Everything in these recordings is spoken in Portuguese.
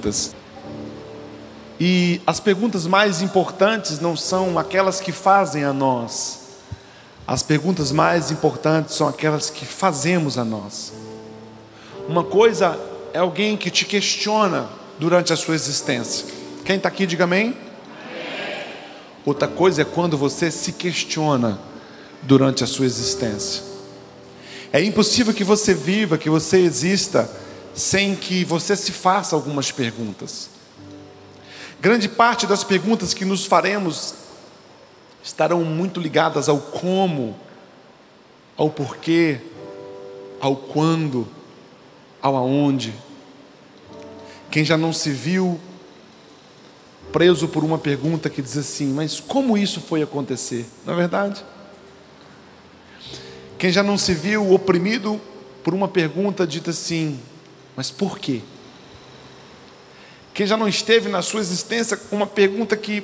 perguntas. E as perguntas mais importantes não são aquelas que fazem a nós. As perguntas mais importantes são aquelas que fazemos a nós. Uma coisa é alguém que te questiona durante a sua existência. Quem está aqui, diga amém. Outra coisa é quando você se questiona durante a sua existência. É impossível que você viva, que você exista, sem que você se faça algumas perguntas. Grande parte das perguntas que nos faremos estarão muito ligadas ao como, ao porquê, ao quando, ao aonde. Quem já não se viu preso por uma pergunta que diz assim: Mas como isso foi acontecer? Não é verdade? Quem já não se viu oprimido por uma pergunta dita assim: Mas por quê? Quem já não esteve na sua existência com uma pergunta que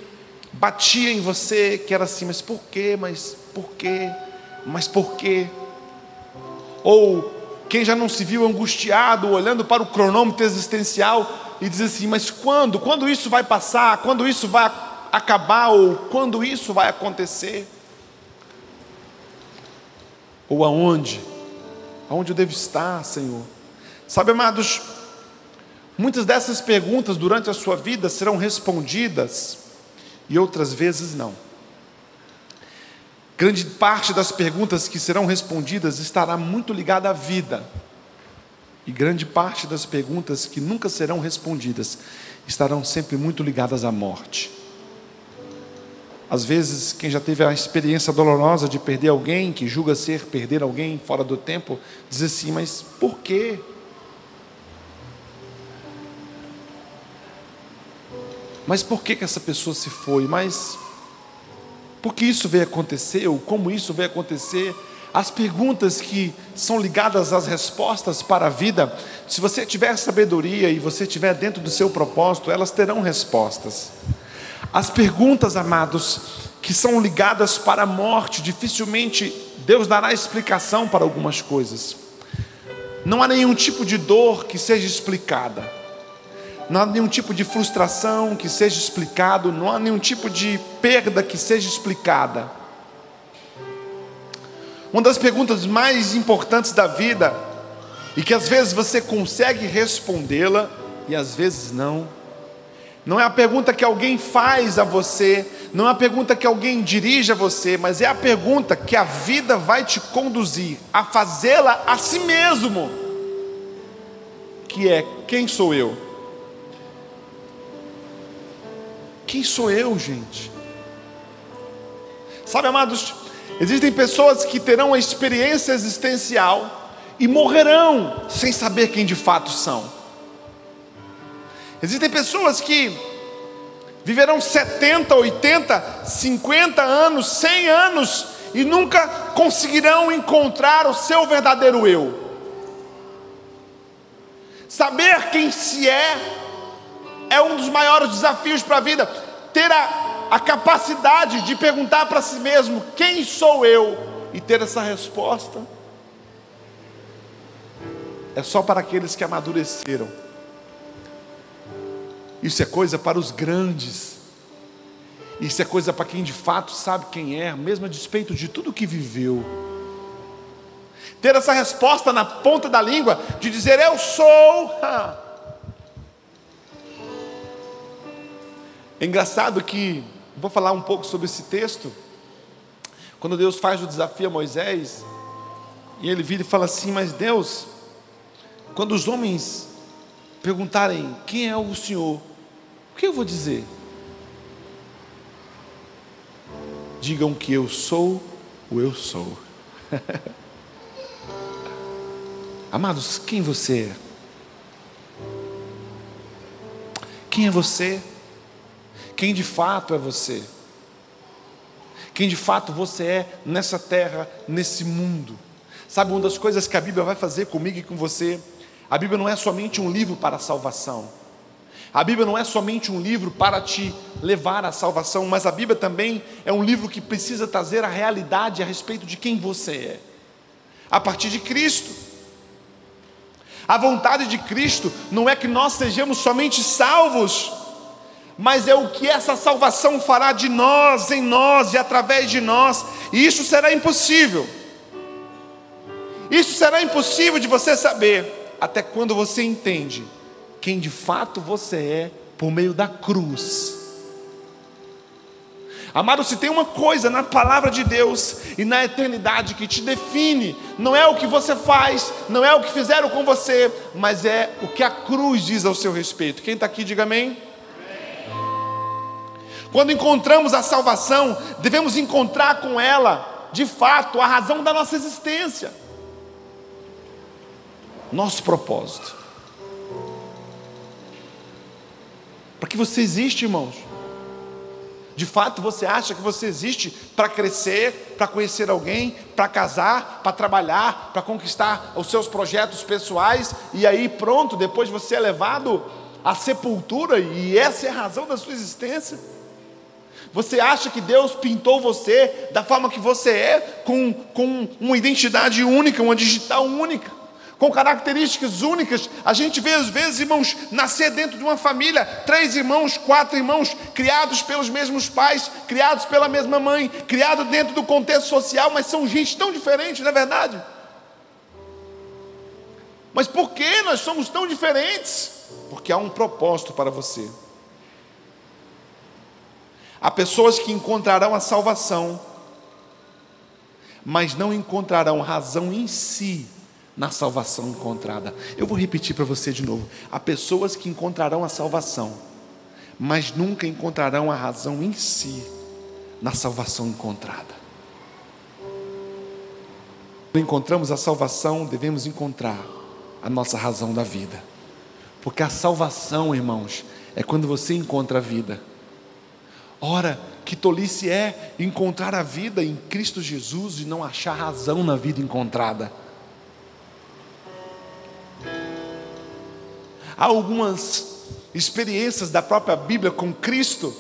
batia em você, que era assim, mas por quê? Mas por quê? Mas por quê? Ou quem já não se viu angustiado, olhando para o cronômetro existencial e diz assim: Mas quando? Quando isso vai passar? Quando isso vai acabar? Ou quando isso vai acontecer? Ou aonde? Aonde eu devo estar, Senhor? Sabe, amados, Muitas dessas perguntas durante a sua vida serão respondidas e outras vezes não. Grande parte das perguntas que serão respondidas estará muito ligada à vida. E grande parte das perguntas que nunca serão respondidas estarão sempre muito ligadas à morte. Às vezes, quem já teve a experiência dolorosa de perder alguém, que julga ser perder alguém fora do tempo, diz assim: Mas por quê? Mas por que, que essa pessoa se foi? Mas por que isso veio acontecer? Ou como isso veio acontecer? As perguntas que são ligadas às respostas para a vida, se você tiver sabedoria e você estiver dentro do seu propósito, elas terão respostas. As perguntas, amados, que são ligadas para a morte, dificilmente Deus dará explicação para algumas coisas. Não há nenhum tipo de dor que seja explicada não há nenhum tipo de frustração que seja explicado, não há nenhum tipo de perda que seja explicada. Uma das perguntas mais importantes da vida, e que às vezes você consegue respondê-la e às vezes não, não é a pergunta que alguém faz a você, não é a pergunta que alguém dirige a você, mas é a pergunta que a vida vai te conduzir a fazê-la a si mesmo, que é: quem sou eu? Quem sou eu, gente? Sabe, amados, existem pessoas que terão a experiência existencial e morrerão sem saber quem de fato são. Existem pessoas que viverão 70, 80, 50 anos, 100 anos e nunca conseguirão encontrar o seu verdadeiro eu. Saber quem se é é um dos maiores desafios para a vida. Ter a, a capacidade de perguntar para si mesmo: quem sou eu? E ter essa resposta. É só para aqueles que amadureceram. Isso é coisa para os grandes. Isso é coisa para quem de fato sabe quem é, mesmo a despeito de tudo que viveu. Ter essa resposta na ponta da língua, de dizer eu sou. É engraçado que, vou falar um pouco sobre esse texto, quando Deus faz o desafio a Moisés, e ele vira e fala assim: Mas Deus, quando os homens perguntarem quem é o Senhor, o que eu vou dizer? Digam que eu sou o eu sou. Amados, quem você é? Quem é você? Quem de fato é você, quem de fato você é nessa terra, nesse mundo. Sabe uma das coisas que a Bíblia vai fazer comigo e com você? A Bíblia não é somente um livro para a salvação. A Bíblia não é somente um livro para te levar à salvação, mas a Bíblia também é um livro que precisa trazer a realidade a respeito de quem você é. A partir de Cristo. A vontade de Cristo não é que nós sejamos somente salvos, mas é o que essa salvação fará de nós, em nós e através de nós, e isso será impossível. Isso será impossível de você saber até quando você entende quem de fato você é por meio da cruz. Amado, se tem uma coisa na palavra de Deus e na eternidade que te define, não é o que você faz, não é o que fizeram com você, mas é o que a cruz diz ao seu respeito. Quem está aqui, diga amém. Quando encontramos a salvação, devemos encontrar com ela, de fato, a razão da nossa existência, nosso propósito. Para que você existe, irmãos? De fato, você acha que você existe para crescer, para conhecer alguém, para casar, para trabalhar, para conquistar os seus projetos pessoais e aí pronto, depois você é levado à sepultura e essa é a razão da sua existência? Você acha que Deus pintou você da forma que você é, com, com uma identidade única, uma digital única, com características únicas? A gente vê às vezes, irmãos, nascer dentro de uma família, três irmãos, quatro irmãos, criados pelos mesmos pais, criados pela mesma mãe, criados dentro do contexto social, mas são gente tão diferente, não é verdade? Mas por que nós somos tão diferentes? Porque há um propósito para você. Há pessoas que encontrarão a salvação, mas não encontrarão razão em si na salvação encontrada. Eu vou repetir para você de novo. Há pessoas que encontrarão a salvação, mas nunca encontrarão a razão em si na salvação encontrada. Quando encontramos a salvação, devemos encontrar a nossa razão da vida. Porque a salvação, irmãos, é quando você encontra a vida. Ora, que tolice é encontrar a vida em Cristo Jesus e não achar razão na vida encontrada. Há algumas experiências da própria Bíblia com Cristo,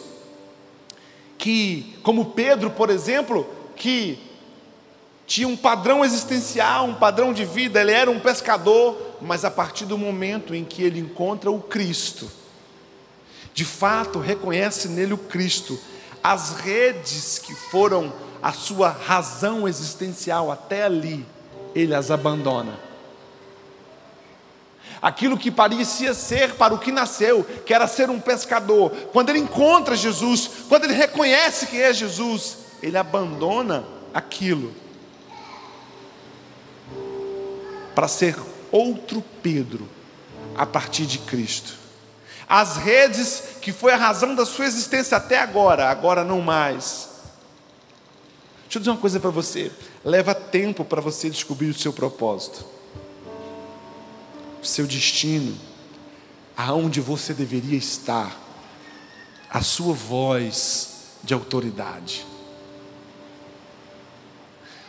que, como Pedro, por exemplo, que tinha um padrão existencial, um padrão de vida, ele era um pescador, mas a partir do momento em que ele encontra o Cristo, de fato reconhece nele o Cristo, as redes que foram a sua razão existencial até ali, ele as abandona. Aquilo que parecia ser para o que nasceu, que era ser um pescador, quando ele encontra Jesus, quando ele reconhece que é Jesus, ele abandona aquilo para ser outro Pedro a partir de Cristo. As redes que foi a razão da sua existência até agora, agora não mais. Deixa eu dizer uma coisa para você: leva tempo para você descobrir o seu propósito, o seu destino, aonde você deveria estar, a sua voz de autoridade.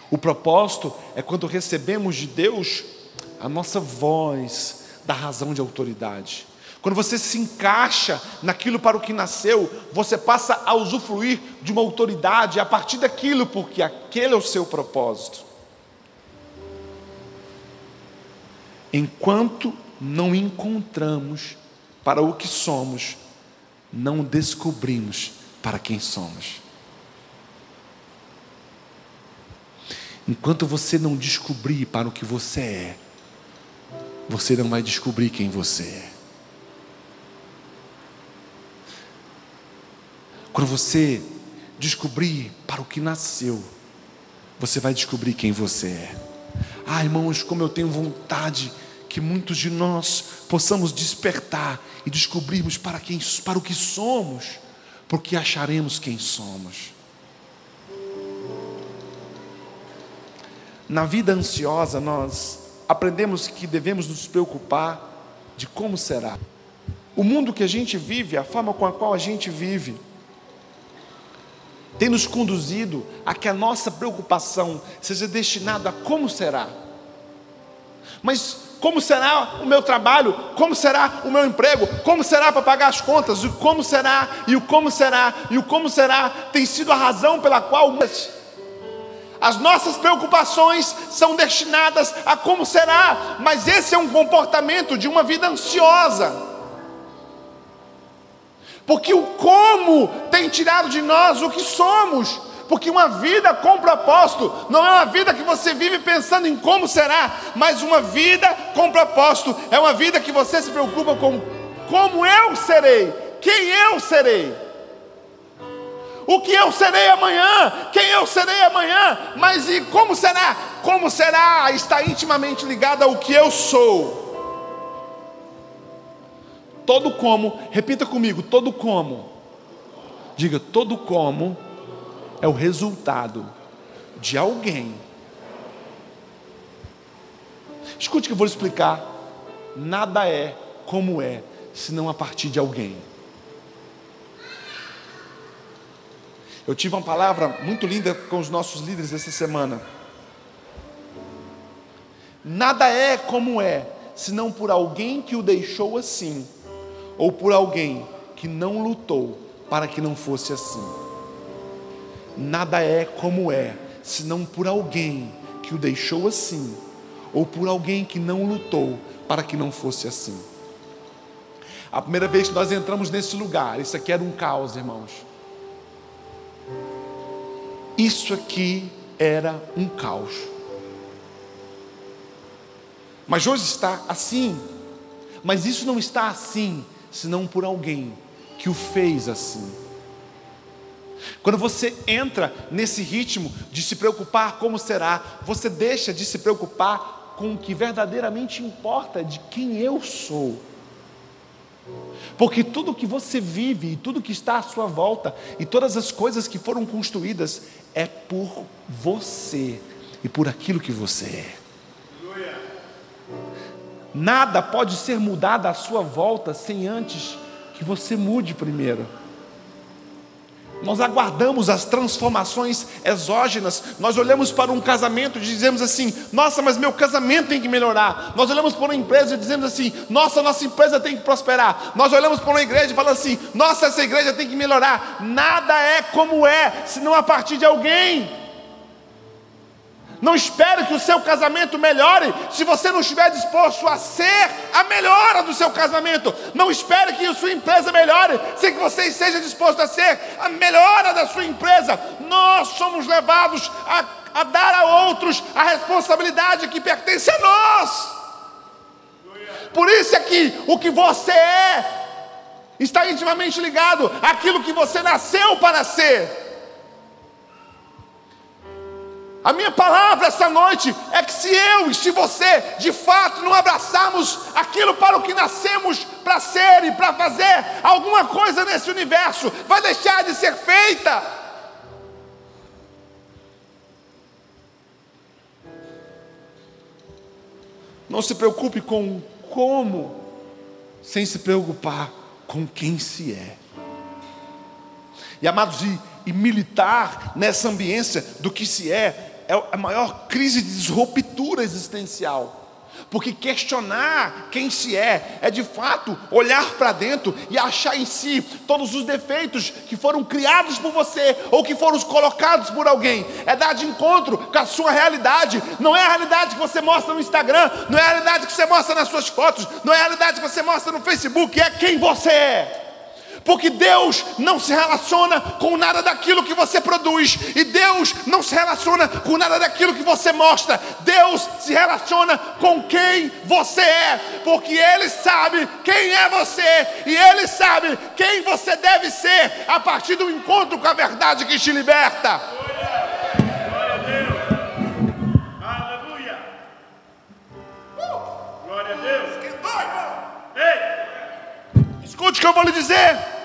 O propósito é quando recebemos de Deus a nossa voz da razão de autoridade. Quando você se encaixa naquilo para o que nasceu, você passa a usufruir de uma autoridade a partir daquilo, porque aquele é o seu propósito. Enquanto não encontramos para o que somos, não descobrimos para quem somos. Enquanto você não descobrir para o que você é, você não vai descobrir quem você é. Quando você descobrir para o que nasceu, você vai descobrir quem você é. Ah, irmãos, como eu tenho vontade que muitos de nós possamos despertar e descobrirmos para quem, para o que somos, porque acharemos quem somos. Na vida ansiosa, nós aprendemos que devemos nos preocupar de como será. O mundo que a gente vive, a forma com a qual a gente vive, tem nos conduzido a que a nossa preocupação seja destinada a como será. Mas como será o meu trabalho? Como será o meu emprego? Como será para pagar as contas? E como será? E o como será? E o como será tem sido a razão pela qual As nossas preocupações são destinadas a como será, mas esse é um comportamento de uma vida ansiosa. Porque o como tem tirado de nós o que somos. Porque uma vida com propósito não é uma vida que você vive pensando em como será, mas uma vida com propósito é uma vida que você se preocupa com como eu serei, quem eu serei o que eu serei amanhã, quem eu serei amanhã, mas e como será? Como será? Está intimamente ligado ao que eu sou. Todo como, repita comigo, todo como. Diga, todo como é o resultado de alguém. Escute que eu vou explicar. Nada é como é, senão a partir de alguém. Eu tive uma palavra muito linda com os nossos líderes essa semana. Nada é como é, senão por alguém que o deixou assim, ou por alguém que não lutou para que não fosse assim. Nada é como é, senão por alguém que o deixou assim, ou por alguém que não lutou para que não fosse assim. A primeira vez que nós entramos nesse lugar, isso aqui era um caos, irmãos. Isso aqui era um caos. Mas hoje está assim. Mas isso não está assim, senão por alguém que o fez assim. Quando você entra nesse ritmo de se preocupar como será, você deixa de se preocupar com o que verdadeiramente importa de quem eu sou. Porque tudo que você vive, e tudo que está à sua volta, e todas as coisas que foram construídas, é por você e por aquilo que você é. Nada pode ser mudado à sua volta sem antes que você mude primeiro. Nós aguardamos as transformações exógenas. Nós olhamos para um casamento e dizemos assim: Nossa, mas meu casamento tem que melhorar. Nós olhamos para uma empresa e dizemos assim: Nossa, nossa empresa tem que prosperar. Nós olhamos para uma igreja e falamos assim: Nossa, essa igreja tem que melhorar. Nada é como é, senão a partir de alguém. Não espere que o seu casamento melhore se você não estiver disposto a ser a melhora do seu casamento. Não espere que a sua empresa melhore sem que você esteja disposto a ser a melhora da sua empresa. Nós somos levados a, a dar a outros a responsabilidade que pertence a nós. Por isso é que o que você é está intimamente ligado àquilo que você nasceu para ser. A minha palavra essa noite é que se eu e se você, de fato, não abraçarmos aquilo para o que nascemos para ser e para fazer, alguma coisa nesse universo vai deixar de ser feita. Não se preocupe com como, sem se preocupar com quem se é. E amados, e, e militar nessa ambiência do que se é, é a maior crise de disruptura existencial. Porque questionar quem se é, é de fato olhar para dentro e achar em si todos os defeitos que foram criados por você ou que foram colocados por alguém. É dar de encontro com a sua realidade. Não é a realidade que você mostra no Instagram, não é a realidade que você mostra nas suas fotos, não é a realidade que você mostra no Facebook, é quem você é porque Deus não se relaciona com nada daquilo que você produz, e Deus não se relaciona com nada daquilo que você mostra, Deus se relaciona com quem você é, porque Ele sabe quem é você, e Ele sabe quem você deve ser a partir do encontro com a verdade que te liberta. Escute o que eu vou lhe dizer.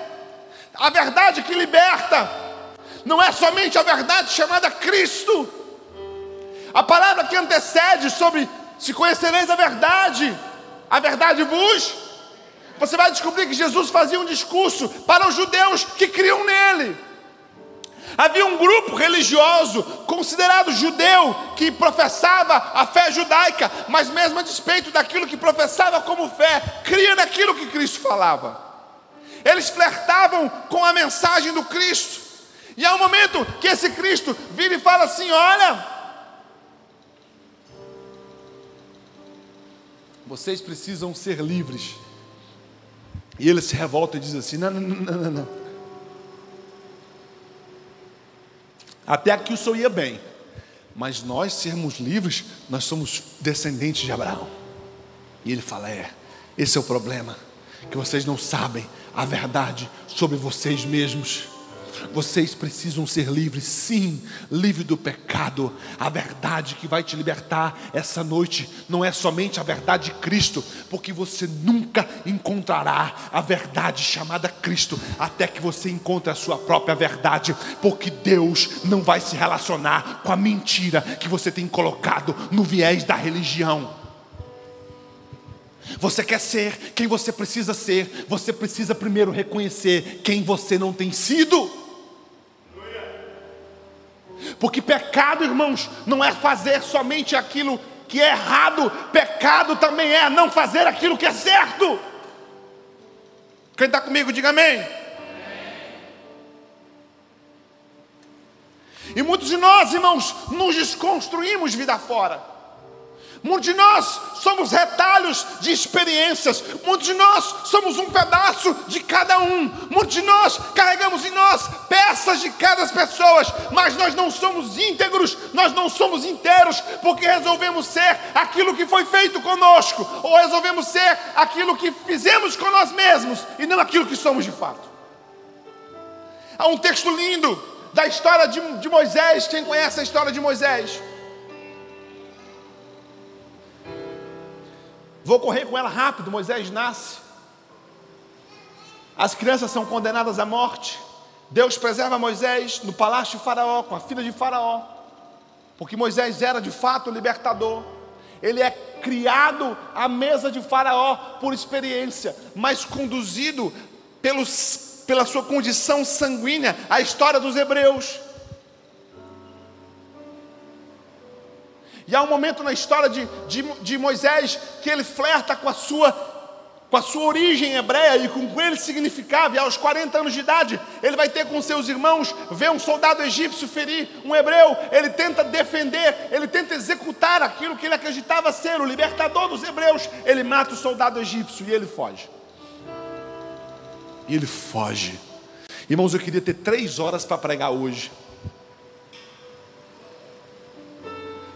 A verdade que liberta não é somente a verdade chamada Cristo. A palavra que antecede sobre se conhecereis a verdade, a verdade vos. Você vai descobrir que Jesus fazia um discurso para os judeus que criam nele. Havia um grupo religioso, considerado judeu, que professava a fé judaica, mas mesmo a despeito daquilo que professava como fé, cria naquilo que Cristo falava. Eles flertavam com a mensagem do Cristo. E há um momento que esse Cristo vira e fala assim: Olha, vocês precisam ser livres. E ele se revolta e diz assim: Não, não, não, não, não. Até aqui o senhor ia bem, mas nós sermos livres, nós somos descendentes de Abraão. E ele fala: É, esse é o problema, que vocês não sabem a verdade sobre vocês mesmos. Vocês precisam ser livres, sim, livre do pecado. A verdade que vai te libertar essa noite não é somente a verdade de Cristo, porque você nunca encontrará a verdade chamada Cristo até que você encontre a sua própria verdade, porque Deus não vai se relacionar com a mentira que você tem colocado no viés da religião. Você quer ser quem você precisa ser, você precisa primeiro reconhecer quem você não tem sido. Porque pecado, irmãos, não é fazer somente aquilo que é errado, pecado também é não fazer aquilo que é certo. Quem está comigo, diga amém. amém. E muitos de nós, irmãos, nos desconstruímos vida fora. Muitos de nós somos retalhos de experiências. Muitos de nós somos um pedaço de cada um. Muitos de nós carregamos em nós peças de cada pessoa, mas nós não somos íntegros, nós não somos inteiros, porque resolvemos ser aquilo que foi feito conosco, ou resolvemos ser aquilo que fizemos com nós mesmos e não aquilo que somos de fato. Há um texto lindo da história de, de Moisés. Quem conhece a história de Moisés? Vou correr com ela rápido. Moisés nasce. As crianças são condenadas à morte. Deus preserva Moisés no palácio de Faraó, com a filha de Faraó, porque Moisés era de fato o libertador. Ele é criado à mesa de Faraó por experiência, mas conduzido pelos, pela sua condição sanguínea, a história dos hebreus. E há um momento na história de, de, de Moisés que ele flerta com a sua com a sua origem hebreia e com o que ele significava, e aos 40 anos de idade, ele vai ter com seus irmãos, ver um soldado egípcio ferir um hebreu, ele tenta defender, ele tenta executar aquilo que ele acreditava ser o libertador dos hebreus, ele mata o soldado egípcio e ele foge. E ele foge. Irmãos, eu queria ter três horas para pregar hoje.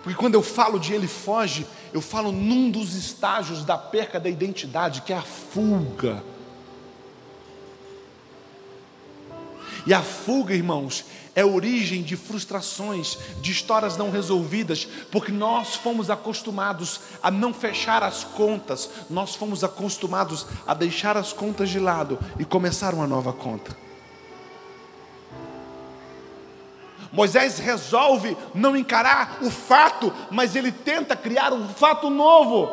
Porque quando eu falo de ele foge, eu falo num dos estágios da perca da identidade, que é a fuga. E a fuga, irmãos, é origem de frustrações, de histórias não resolvidas, porque nós fomos acostumados a não fechar as contas, nós fomos acostumados a deixar as contas de lado e começar uma nova conta. Moisés resolve não encarar o fato, mas ele tenta criar um fato novo.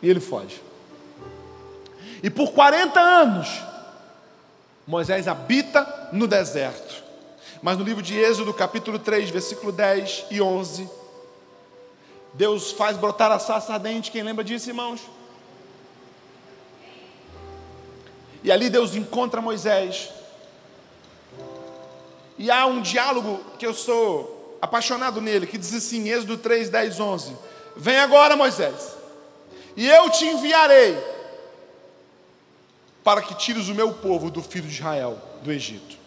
E ele foge. E por 40 anos, Moisés habita no deserto. Mas no livro de Êxodo, capítulo 3, versículo 10 e 11, Deus faz brotar a sarça ardente. Quem lembra disso, irmãos? E ali Deus encontra Moisés e há um diálogo que eu sou apaixonado nele, que diz assim, Êxodo 3, 10, 11: Vem agora, Moisés, e eu te enviarei para que tires o meu povo do filho de Israel do Egito.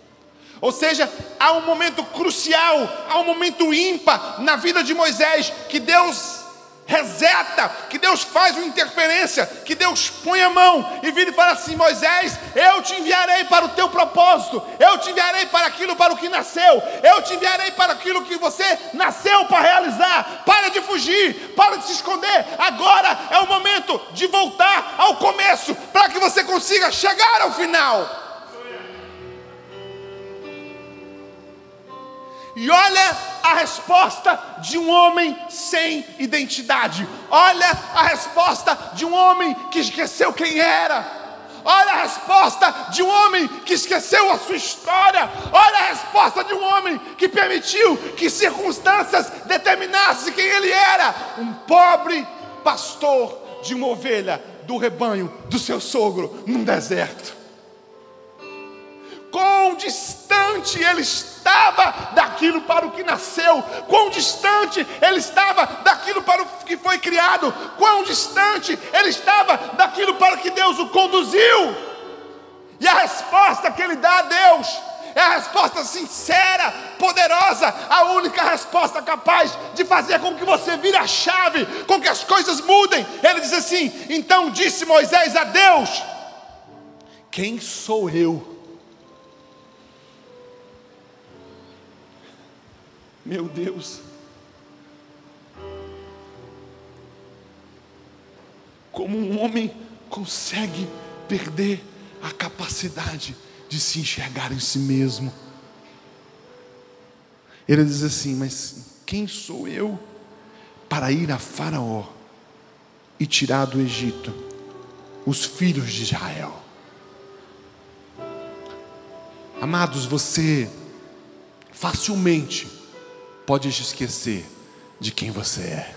Ou seja, há um momento crucial, há um momento ímpar na vida de Moisés, que Deus reseta, que Deus faz uma interferência, que Deus põe a mão e vira e fala assim: Moisés, eu te enviarei para o teu propósito, eu te enviarei para aquilo para o que nasceu, eu te enviarei para aquilo que você nasceu para realizar. Para de fugir, para de se esconder. Agora é o momento de voltar ao começo, para que você consiga chegar ao final. E olha a resposta de um homem sem identidade. Olha a resposta de um homem que esqueceu quem era. Olha a resposta de um homem que esqueceu a sua história. Olha a resposta de um homem que permitiu que circunstâncias determinassem quem ele era. Um pobre pastor de uma ovelha do rebanho do seu sogro num deserto. Quão distante ele estava daquilo para o que nasceu, quão distante ele estava daquilo para o que foi criado, quão distante ele estava daquilo para que Deus o conduziu. E a resposta que ele dá a Deus é a resposta sincera, poderosa, a única resposta capaz de fazer com que você vire a chave, com que as coisas mudem. Ele diz assim: Então disse Moisés a Deus: Quem sou eu? Meu Deus. Como um homem consegue perder a capacidade de se enxergar em si mesmo? Ele diz assim: Mas quem sou eu para ir a Faraó e tirar do Egito os filhos de Israel? Amados, você facilmente pode esquecer de quem você é.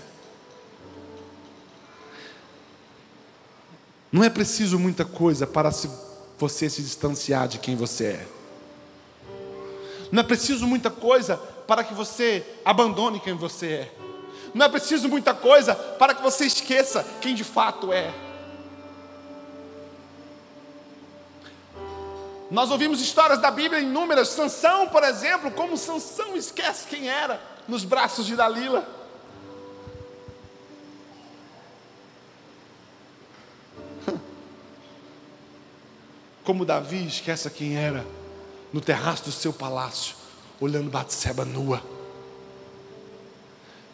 Não é preciso muita coisa para você se distanciar de quem você é. Não é preciso muita coisa para que você abandone quem você é. Não é preciso muita coisa para que você esqueça quem de fato é. Nós ouvimos histórias da Bíblia inúmeras. Sansão, por exemplo, como Sansão esquece quem era nos braços de Dalila. Como Davi esquece quem era no terraço do seu palácio, olhando Batseba nua.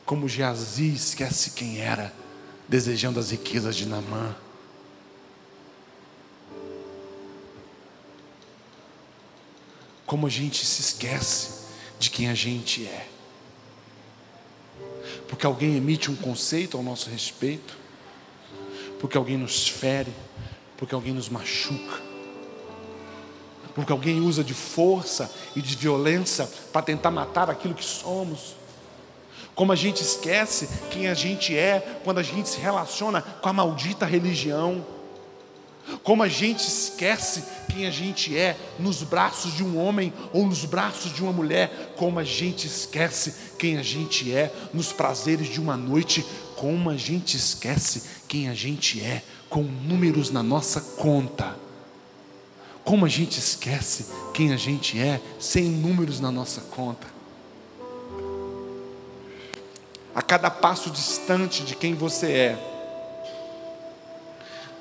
Como Geazi esquece quem era, desejando as riquezas de Namã. Como a gente se esquece de quem a gente é. Porque alguém emite um conceito ao nosso respeito, porque alguém nos fere, porque alguém nos machuca, porque alguém usa de força e de violência para tentar matar aquilo que somos. Como a gente esquece quem a gente é quando a gente se relaciona com a maldita religião. Como a gente esquece quem a gente é nos braços de um homem ou nos braços de uma mulher, como a gente esquece quem a gente é nos prazeres de uma noite, como a gente esquece quem a gente é com números na nossa conta. Como a gente esquece quem a gente é sem números na nossa conta. A cada passo distante de quem você é,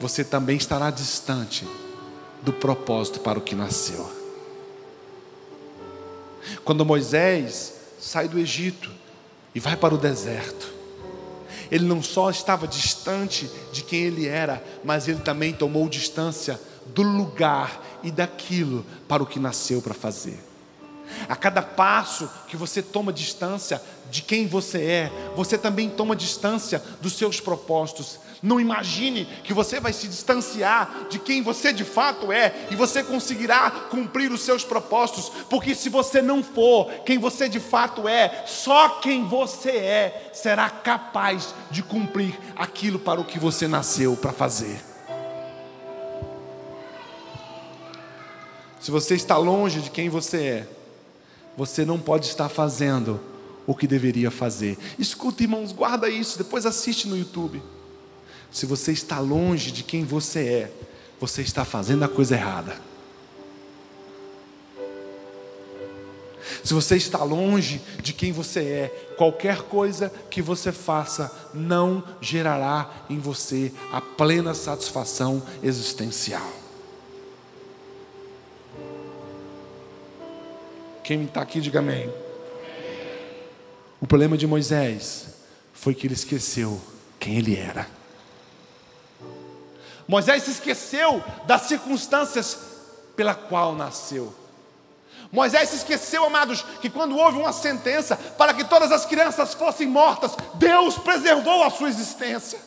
você também estará distante do propósito para o que nasceu. Quando Moisés sai do Egito e vai para o deserto, ele não só estava distante de quem ele era, mas ele também tomou distância do lugar e daquilo para o que nasceu para fazer. A cada passo que você toma distância de quem você é, você também toma distância dos seus propósitos. Não imagine que você vai se distanciar de quem você de fato é e você conseguirá cumprir os seus propósitos, porque se você não for quem você de fato é, só quem você é será capaz de cumprir aquilo para o que você nasceu para fazer. Se você está longe de quem você é, você não pode estar fazendo o que deveria fazer. Escuta, irmãos, guarda isso, depois assiste no YouTube. Se você está longe de quem você é, você está fazendo a coisa errada. Se você está longe de quem você é, qualquer coisa que você faça não gerará em você a plena satisfação existencial. Quem está aqui, diga amém. O problema de Moisés foi que ele esqueceu quem ele era. Moisés se esqueceu das circunstâncias pela qual nasceu. Moisés se esqueceu, amados, que quando houve uma sentença para que todas as crianças fossem mortas, Deus preservou a sua existência.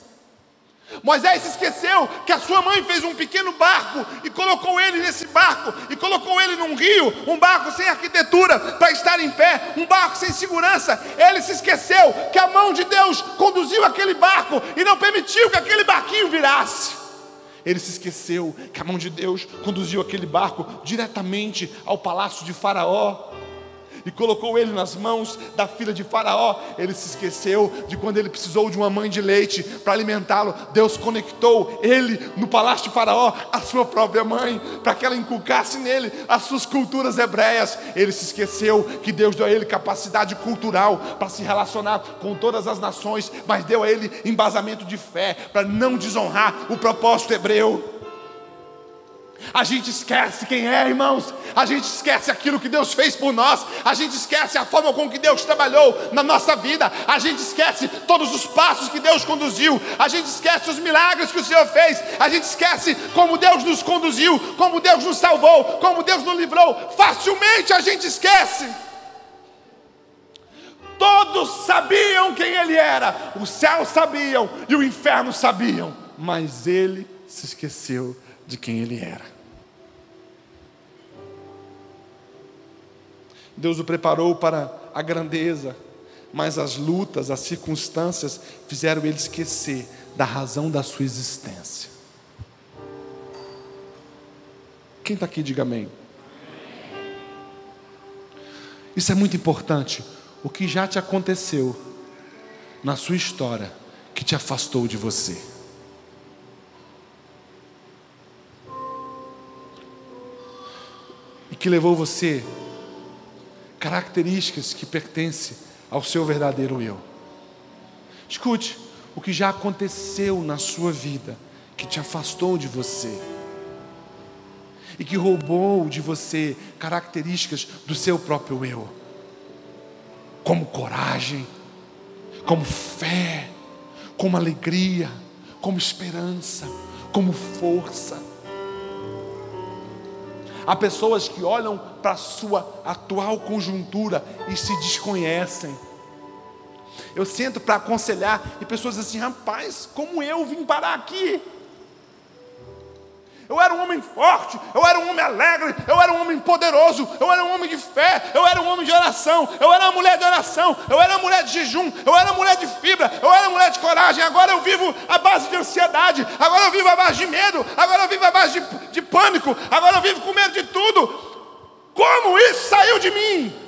Moisés se esqueceu que a sua mãe fez um pequeno barco e colocou ele nesse barco, e colocou ele num rio, um barco sem arquitetura para estar em pé, um barco sem segurança. Ele se esqueceu que a mão de Deus conduziu aquele barco e não permitiu que aquele barquinho virasse. Ele se esqueceu que a mão de Deus conduziu aquele barco diretamente ao palácio de Faraó e colocou ele nas mãos da filha de Faraó. Ele se esqueceu de quando ele precisou de uma mãe de leite para alimentá-lo. Deus conectou ele no palácio de Faraó, a sua própria mãe, para que ela inculcasse nele as suas culturas hebreias. Ele se esqueceu que Deus deu a ele capacidade cultural para se relacionar com todas as nações, mas deu a ele embasamento de fé para não desonrar o propósito hebreu. A gente esquece quem é, irmãos. A gente esquece aquilo que Deus fez por nós. A gente esquece a forma com que Deus trabalhou na nossa vida. A gente esquece todos os passos que Deus conduziu. A gente esquece os milagres que o Senhor fez. A gente esquece como Deus nos conduziu, como Deus nos salvou, como Deus nos livrou. Facilmente a gente esquece. Todos sabiam quem ele era. O céu sabiam e o inferno sabiam, mas ele se esqueceu de quem ele era. Deus o preparou para a grandeza, mas as lutas, as circunstâncias fizeram ele esquecer da razão da sua existência. Quem está aqui, diga amém. Isso é muito importante. O que já te aconteceu na sua história que te afastou de você. E que levou você características que pertencem ao seu verdadeiro eu. Escute, o que já aconteceu na sua vida que te afastou de você e que roubou de você características do seu próprio eu, como coragem, como fé, como alegria, como esperança, como força. Há pessoas que olham para a sua atual conjuntura e se desconhecem. Eu sento para aconselhar e pessoas assim, rapaz, como eu vim parar aqui? Eu era um homem forte, eu era um homem alegre, eu era um homem poderoso, eu era um homem de fé, eu era um homem de oração, eu era uma mulher de oração, eu era uma mulher de jejum, eu era uma mulher de fibra, eu era uma mulher de coragem. Agora eu vivo à base de ansiedade, agora eu vivo à base de medo, agora eu vivo à base de, de pânico, agora eu vivo com medo de tudo. Como isso saiu de mim?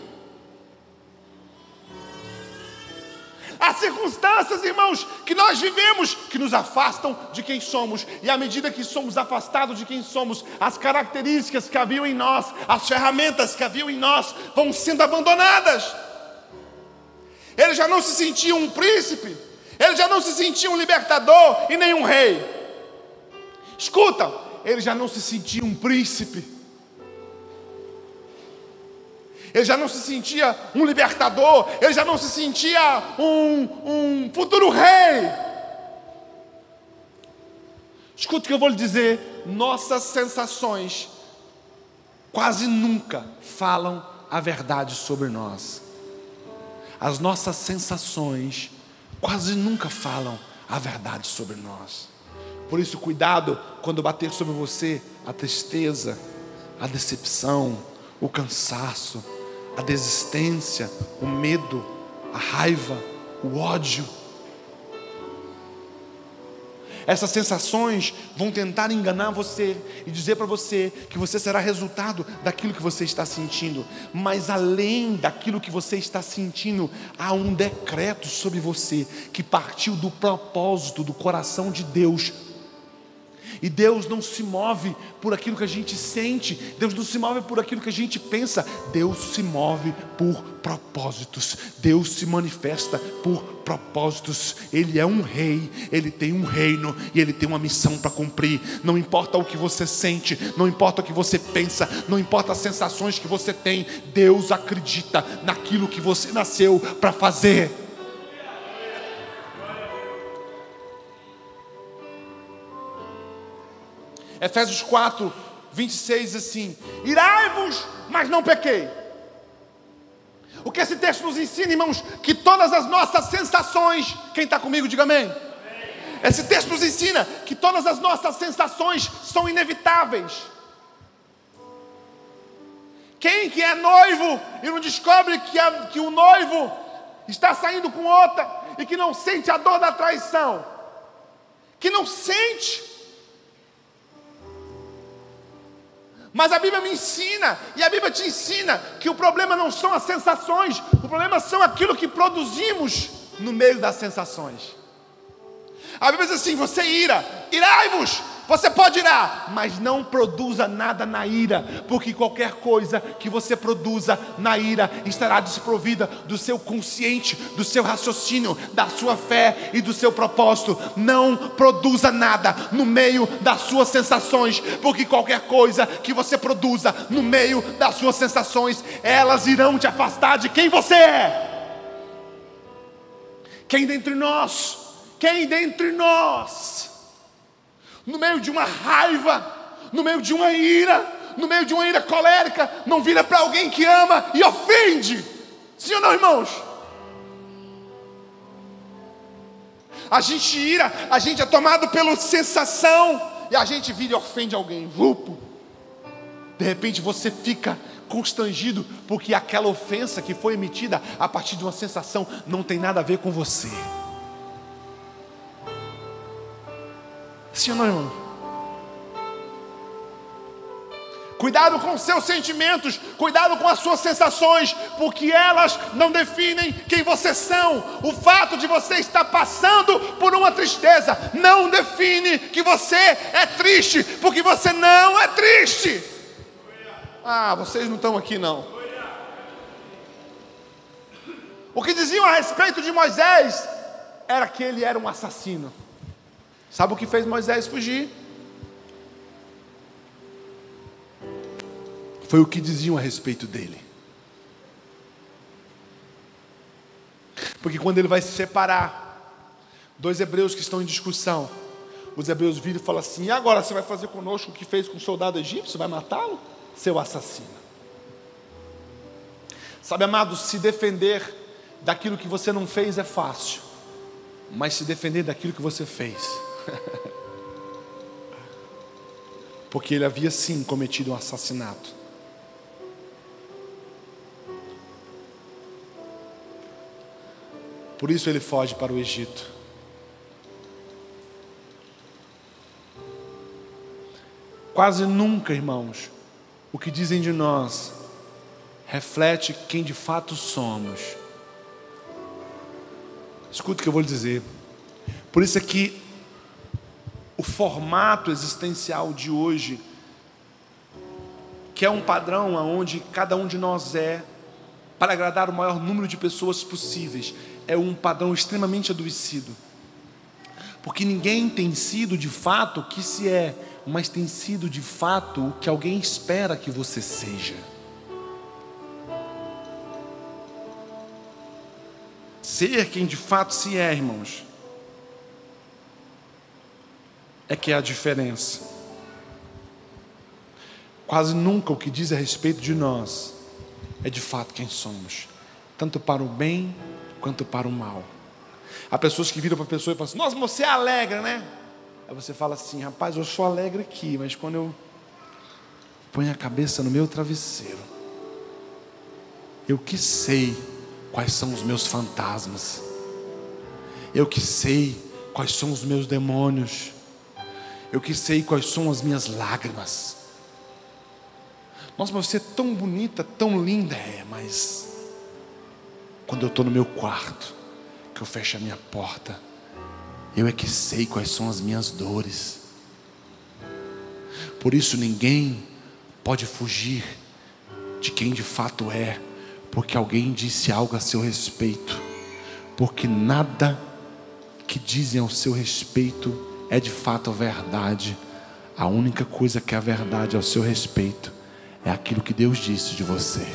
Há circunstâncias, irmãos, que nós vivemos que nos afastam de quem somos, e à medida que somos afastados de quem somos, as características que haviam em nós, as ferramentas que haviam em nós, vão sendo abandonadas. Ele já não se sentia um príncipe, ele já não se sentia um libertador e nem um rei. Escuta, ele já não se sentia um príncipe ele já não se sentia um libertador, ele já não se sentia um, um futuro rei. Escute o que eu vou lhe dizer: nossas sensações quase nunca falam a verdade sobre nós. As nossas sensações quase nunca falam a verdade sobre nós. Por isso, cuidado quando bater sobre você a tristeza, a decepção, o cansaço a desistência, o medo, a raiva, o ódio. Essas sensações vão tentar enganar você e dizer para você que você será resultado daquilo que você está sentindo. Mas além daquilo que você está sentindo, há um decreto sobre você que partiu do propósito do coração de Deus e Deus não se move por aquilo que a gente sente, Deus não se move por aquilo que a gente pensa, Deus se move por propósitos, Deus se manifesta por propósitos. Ele é um rei, ele tem um reino e ele tem uma missão para cumprir. Não importa o que você sente, não importa o que você pensa, não importa as sensações que você tem, Deus acredita naquilo que você nasceu para fazer. Efésios 4, 26 assim: Irai-vos, mas não pequei. O que esse texto nos ensina, irmãos, que todas as nossas sensações, quem está comigo, diga amém. Esse texto nos ensina que todas as nossas sensações são inevitáveis. Quem que é noivo e não descobre que, a, que o noivo está saindo com outra e que não sente a dor da traição, que não sente Mas a Bíblia me ensina, e a Bíblia te ensina, que o problema não são as sensações, o problema são aquilo que produzimos no meio das sensações. A Bíblia diz assim: você ira, irai-vos, você pode irar, mas não produza nada na ira, porque qualquer coisa que você produza na ira estará desprovida do seu consciente, do seu raciocínio, da sua fé e do seu propósito. Não produza nada no meio das suas sensações, porque qualquer coisa que você produza no meio das suas sensações, elas irão te afastar de quem você é. Quem dentre nós, quem dentre nós no meio de uma raiva, no meio de uma ira, no meio de uma ira colérica, não vira para alguém que ama e ofende. Sim ou não, irmãos? A gente ira, a gente é tomado pela sensação e a gente vira e ofende alguém. Vupo. De repente você fica constrangido porque aquela ofensa que foi emitida a partir de uma sensação não tem nada a ver com você. Sim ou não, irmão? Cuidado com seus sentimentos, cuidado com as suas sensações, porque elas não definem quem vocês são. O fato de você estar passando por uma tristeza não define que você é triste, porque você não é triste. Ah, vocês não estão aqui não. O que diziam a respeito de Moisés era que ele era um assassino. Sabe o que fez Moisés fugir? Foi o que diziam a respeito dele. Porque quando ele vai se separar, dois hebreus que estão em discussão, os hebreus viram e falam assim: e agora você vai fazer conosco o que fez com o soldado egípcio? Vai matá-lo? Seu assassino. Sabe, amado, se defender daquilo que você não fez é fácil, mas se defender daquilo que você fez Porque ele havia sim cometido um assassinato. Por isso ele foge para o Egito. Quase nunca, irmãos, o que dizem de nós reflete quem de fato somos. Escuta o que eu vou lhe dizer. Por isso é que o formato existencial de hoje, que é um padrão onde cada um de nós é, para agradar o maior número de pessoas possíveis, é um padrão extremamente adoecido. Porque ninguém tem sido de fato o que se é, mas tem sido de fato o que alguém espera que você seja. Ser quem de fato se é, irmãos, é que é a diferença. Quase nunca o que diz a respeito de nós é de fato quem somos, tanto para o bem quanto para o mal. Há pessoas que viram para a pessoa e falam assim: Nossa, você é alegre, né? Aí você fala assim: Rapaz, eu sou alegre aqui, mas quando eu ponho a cabeça no meu travesseiro, eu que sei quais são os meus fantasmas, eu que sei quais são os meus demônios, eu que sei quais são as minhas lágrimas. Nossa, mas você é tão bonita, tão linda, é, mas quando eu estou no meu quarto, que eu fecho a minha porta, eu é que sei quais são as minhas dores. Por isso ninguém pode fugir de quem de fato é, porque alguém disse algo a seu respeito, porque nada que dizem ao seu respeito é de fato a verdade, a única coisa que é a verdade ao seu respeito é aquilo que Deus disse de você.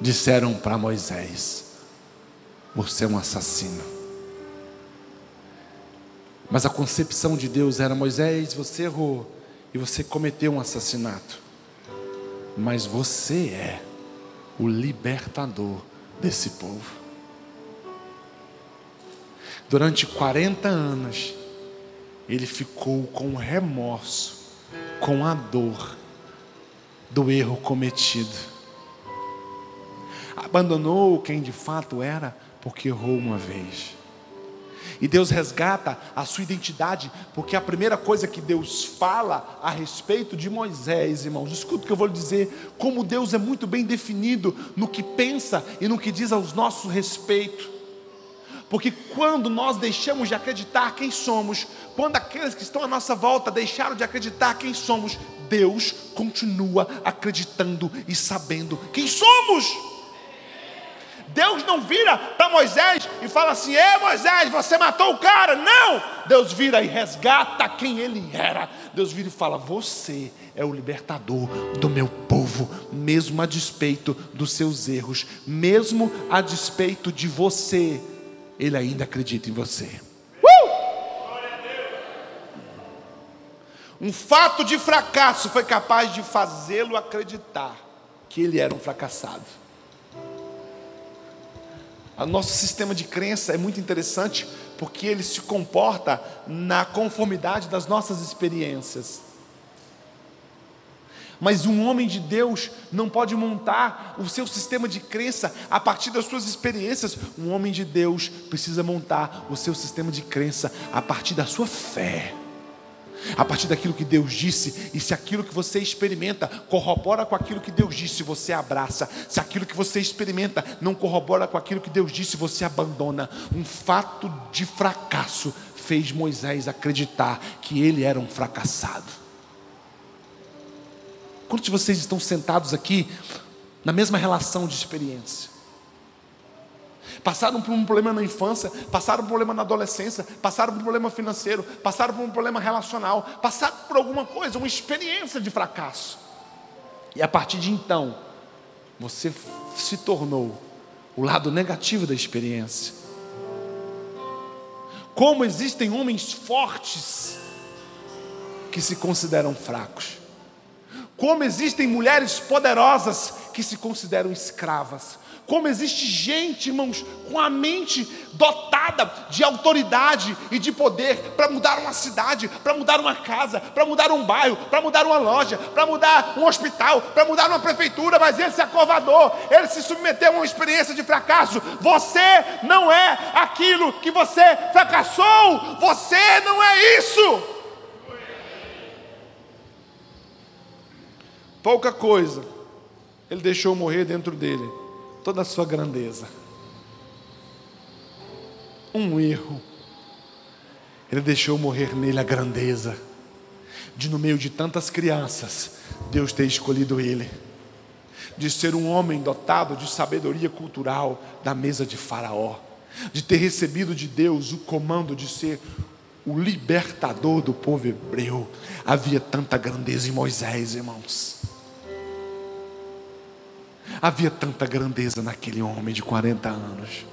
Disseram para Moisés: Você é um assassino. Mas a concepção de Deus era: Moisés, você errou e você cometeu um assassinato. Mas você é o libertador desse povo. Durante 40 anos, ele ficou com remorso, com a dor do erro cometido. Abandonou quem de fato era porque errou uma vez. E Deus resgata a sua identidade, porque a primeira coisa que Deus fala a respeito de Moisés, irmãos, escuta o que eu vou lhe dizer, como Deus é muito bem definido no que pensa e no que diz aos nossos respeito. Porque quando nós deixamos de acreditar quem somos, quando aqueles que estão à nossa volta deixaram de acreditar quem somos, Deus continua acreditando e sabendo quem somos. Deus não vira para Moisés e fala assim: É Moisés, você matou o cara. Não! Deus vira e resgata quem ele era. Deus vira e fala: Você é o libertador do meu povo, mesmo a despeito dos seus erros, mesmo a despeito de você, ele ainda acredita em você. Um fato de fracasso foi capaz de fazê-lo acreditar que ele era um fracassado. O nosso sistema de crença é muito interessante porque ele se comporta na conformidade das nossas experiências. Mas um homem de Deus não pode montar o seu sistema de crença a partir das suas experiências. Um homem de Deus precisa montar o seu sistema de crença a partir da sua fé a partir daquilo que Deus disse, e se aquilo que você experimenta corrobora com aquilo que Deus disse, você abraça. Se aquilo que você experimenta não corrobora com aquilo que Deus disse, você abandona. Um fato de fracasso fez Moisés acreditar que ele era um fracassado. Quantos de vocês estão sentados aqui na mesma relação de experiência? passaram por um problema na infância, passaram por um problema na adolescência, passaram por um problema financeiro, passaram por um problema relacional, passaram por alguma coisa, uma experiência de fracasso. E a partir de então, você se tornou o lado negativo da experiência. Como existem homens fortes que se consideram fracos. Como existem mulheres poderosas que se consideram escravas. Como existe gente, irmãos, com a mente dotada de autoridade e de poder para mudar uma cidade, para mudar uma casa, para mudar um bairro, para mudar uma loja, para mudar um hospital, para mudar uma prefeitura, mas ele se acovardou, ele se submeteu a uma experiência de fracasso. Você não é aquilo que você fracassou, você não é isso. Pouca coisa ele deixou morrer dentro dele toda a sua grandeza. Um erro. Ele deixou morrer nele a grandeza. De no meio de tantas crianças, Deus ter escolhido ele. De ser um homem dotado de sabedoria cultural da mesa de Faraó. De ter recebido de Deus o comando de ser o libertador do povo hebreu. Havia tanta grandeza em Moisés, irmãos. Havia tanta grandeza naquele homem de 40 anos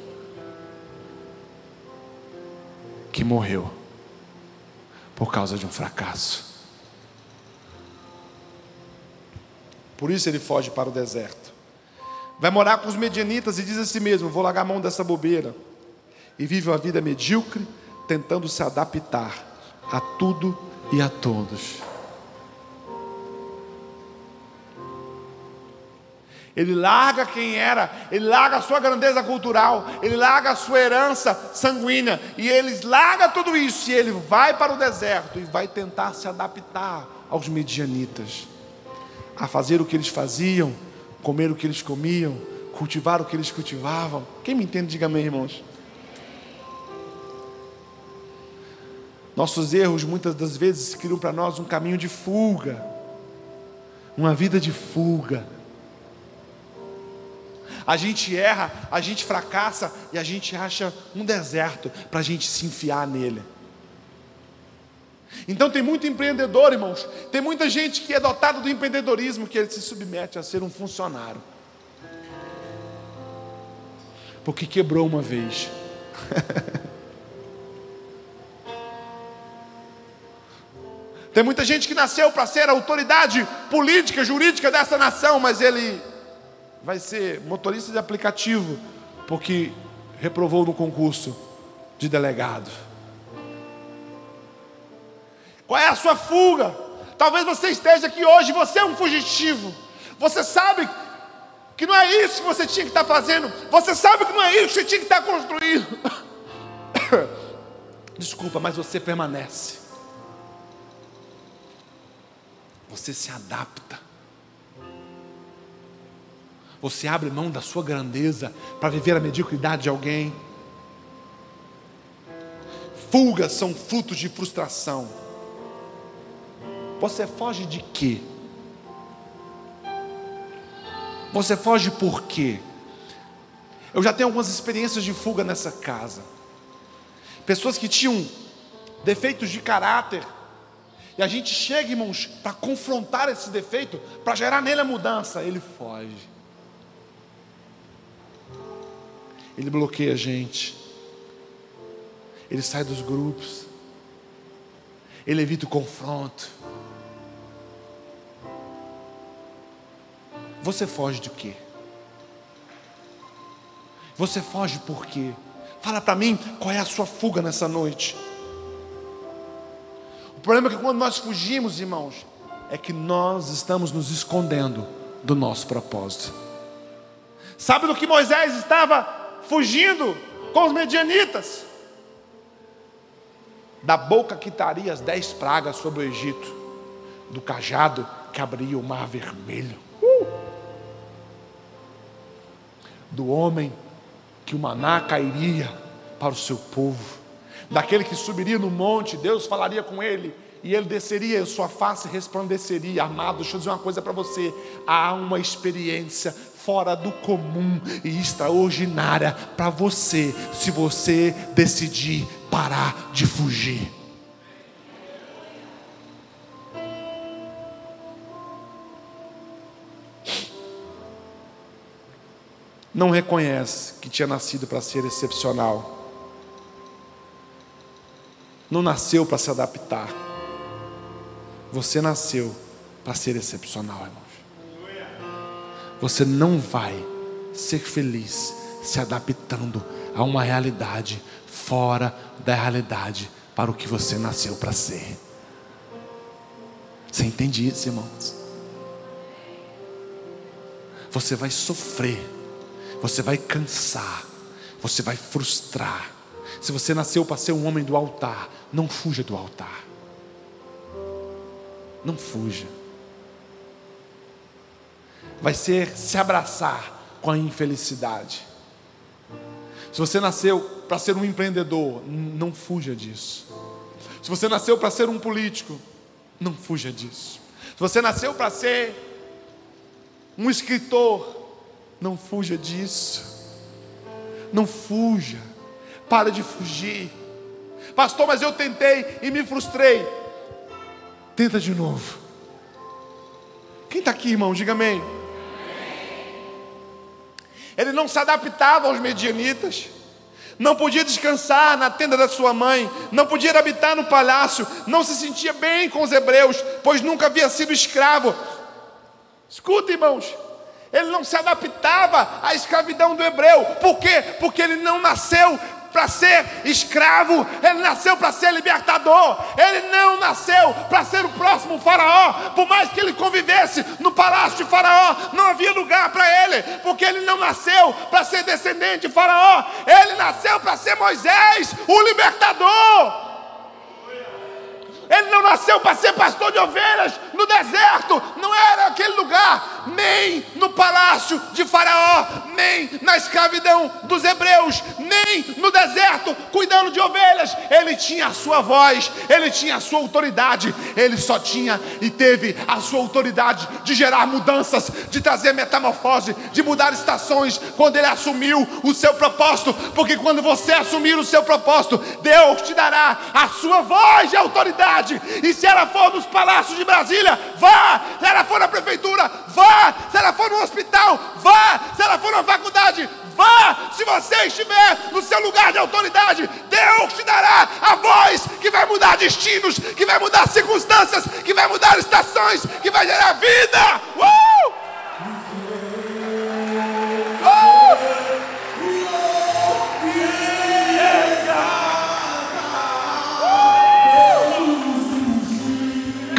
que morreu por causa de um fracasso. Por isso ele foge para o deserto. Vai morar com os medianitas e diz a si mesmo: Vou largar a mão dessa bobeira. E vive uma vida medíocre, tentando se adaptar a tudo e a todos. Ele larga quem era, ele larga a sua grandeza cultural, ele larga a sua herança sanguínea, e ele larga tudo isso, e ele vai para o deserto e vai tentar se adaptar aos medianitas, a fazer o que eles faziam, comer o que eles comiam, cultivar o que eles cultivavam. Quem me entende, diga amém, irmãos. Nossos erros muitas das vezes criam para nós um caminho de fuga, uma vida de fuga a gente erra, a gente fracassa e a gente acha um deserto para a gente se enfiar nele. Então tem muito empreendedor, irmãos. Tem muita gente que é dotado do empreendedorismo que ele se submete a ser um funcionário. Porque quebrou uma vez. Tem muita gente que nasceu para ser a autoridade política, jurídica dessa nação, mas ele vai ser motorista de aplicativo porque reprovou no concurso de delegado. Qual é a sua fuga? Talvez você esteja aqui hoje, você é um fugitivo. Você sabe que não é isso que você tinha que estar fazendo. Você sabe que não é isso que você tinha que estar construindo. Desculpa, mas você permanece. Você se adapta. Você abre mão da sua grandeza para viver a mediocridade de alguém. Fugas são frutos de frustração. Você foge de quê? Você foge por quê? Eu já tenho algumas experiências de fuga nessa casa. Pessoas que tinham defeitos de caráter. E a gente chega, irmãos, para confrontar esse defeito, para gerar nele a mudança. Ele foge. Ele bloqueia a gente. Ele sai dos grupos. Ele evita o confronto. Você foge de quê? Você foge por quê? Fala para mim qual é a sua fuga nessa noite. O problema é que quando nós fugimos, irmãos, é que nós estamos nos escondendo do nosso propósito. Sabe do que Moisés estava fugindo com os medianitas. Da boca quitaria as dez pragas sobre o Egito, do cajado que abria o mar vermelho. Uh! Do homem que o maná cairia para o seu povo, daquele que subiria no monte, Deus falaria com ele, e ele desceria, e sua face resplandeceria. Amado, deixa eu dizer uma coisa para você: há uma experiência fora do comum e extraordinária para você, se você decidir parar de fugir. Não reconhece que tinha nascido para ser excepcional. Não nasceu para se adaptar. Você nasceu para ser excepcional, irmão você não vai ser feliz se adaptando a uma realidade fora da realidade para o que você nasceu para ser. Você entende isso, irmãos? Você vai sofrer, você vai cansar, você vai frustrar. Se você nasceu para ser um homem do altar, não fuja do altar. Não fuja vai ser se abraçar com a infelicidade. Se você nasceu para ser um empreendedor, não fuja disso. Se você nasceu para ser um político, não fuja disso. Se você nasceu para ser um escritor, não fuja disso. Não fuja. Para de fugir. Pastor, mas eu tentei e me frustrei. Tenta de novo. Quem está aqui, irmão? Diga amém. Ele não se adaptava aos medianitas, não podia descansar na tenda da sua mãe, não podia habitar no palácio, não se sentia bem com os hebreus, pois nunca havia sido escravo. Escuta, irmãos, ele não se adaptava à escravidão do hebreu, por quê? Porque ele não nasceu para ser escravo, ele nasceu para ser libertador, ele não nasceu para ser o próximo faraó, por mais que ele convivesse no palácio de faraó, não havia lugar para ele, porque ele não nasceu para ser descendente de faraó, ele nasceu para ser Moisés, o libertador. Ele não nasceu para ser pastor de ovelhas no deserto, não era aquele lugar, nem no palácio de Faraó, nem na escravidão dos hebreus, nem no deserto cuidando de ovelhas. Ele tinha a sua voz, ele tinha a sua autoridade, ele só tinha e teve a sua autoridade de gerar mudanças, de trazer metamorfose, de mudar estações quando ele assumiu o seu propósito, porque quando você assumir o seu propósito, Deus te dará a sua voz de autoridade e se ela for nos palácios de Brasília, vá. Se ela for na prefeitura, vá. Se ela for no hospital, vá. Se ela for na faculdade, vá. Se você estiver no seu lugar de autoridade, Deus te dará a voz que vai mudar destinos, que vai mudar circunstâncias, que vai mudar estações, que vai gerar vida. Uh!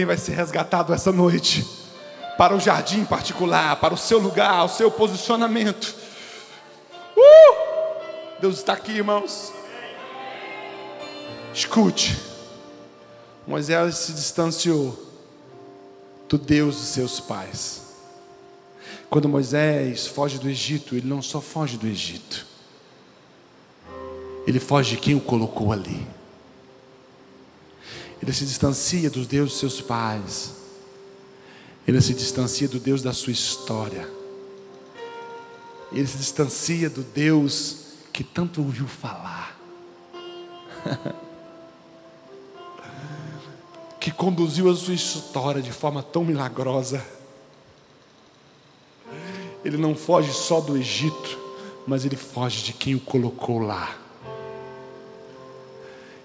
Quem vai ser resgatado essa noite? Para o jardim particular, para o seu lugar, o seu posicionamento. Uh! Deus está aqui, irmãos. Escute. Moisés se distanciou do Deus dos seus pais. Quando Moisés foge do Egito, ele não só foge do Egito, ele foge de quem o colocou ali. Ele se distancia do Deus dos seus pais. Ele se distancia do Deus da sua história. Ele se distancia do Deus que tanto ouviu falar. que conduziu a sua história de forma tão milagrosa. Ele não foge só do Egito, mas ele foge de quem o colocou lá.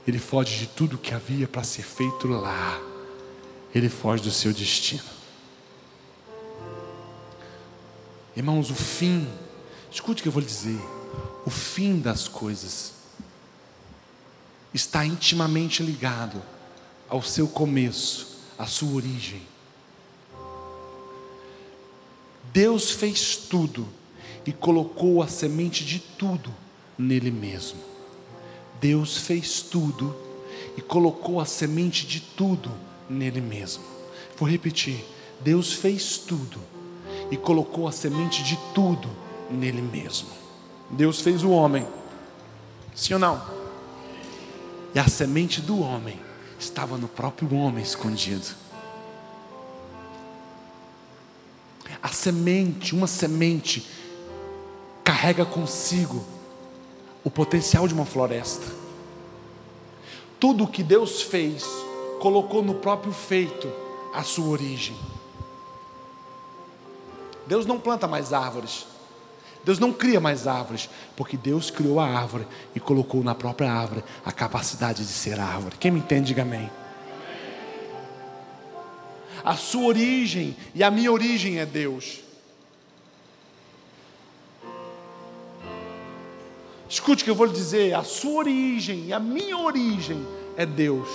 Ele foge de tudo que havia para ser feito lá. Ele foge do seu destino. Irmãos, o fim, escute o que eu vou lhe dizer. O fim das coisas está intimamente ligado ao seu começo, à sua origem. Deus fez tudo e colocou a semente de tudo nele mesmo. Deus fez tudo e colocou a semente de tudo nele mesmo. Vou repetir: Deus fez tudo e colocou a semente de tudo nele mesmo. Deus fez o homem, sim ou não? E a semente do homem estava no próprio homem escondido. A semente, uma semente, carrega consigo o potencial de uma floresta. Tudo o que Deus fez, colocou no próprio feito a sua origem. Deus não planta mais árvores. Deus não cria mais árvores, porque Deus criou a árvore e colocou na própria árvore a capacidade de ser árvore. Quem me entende, diga amém. A sua origem e a minha origem é Deus. Escute o que eu vou lhe dizer: a sua origem a minha origem é Deus.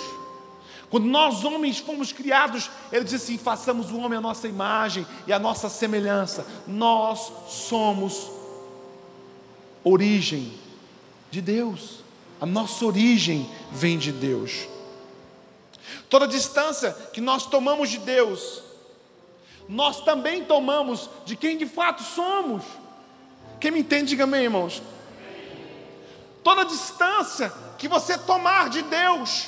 Quando nós homens fomos criados, ele diz assim: façamos o homem a nossa imagem e a nossa semelhança. Nós somos origem de Deus. A nossa origem vem de Deus. Toda distância que nós tomamos de Deus, nós também tomamos de quem de fato somos. Quem me entende, diga amém, irmãos. Toda distância que você tomar de Deus,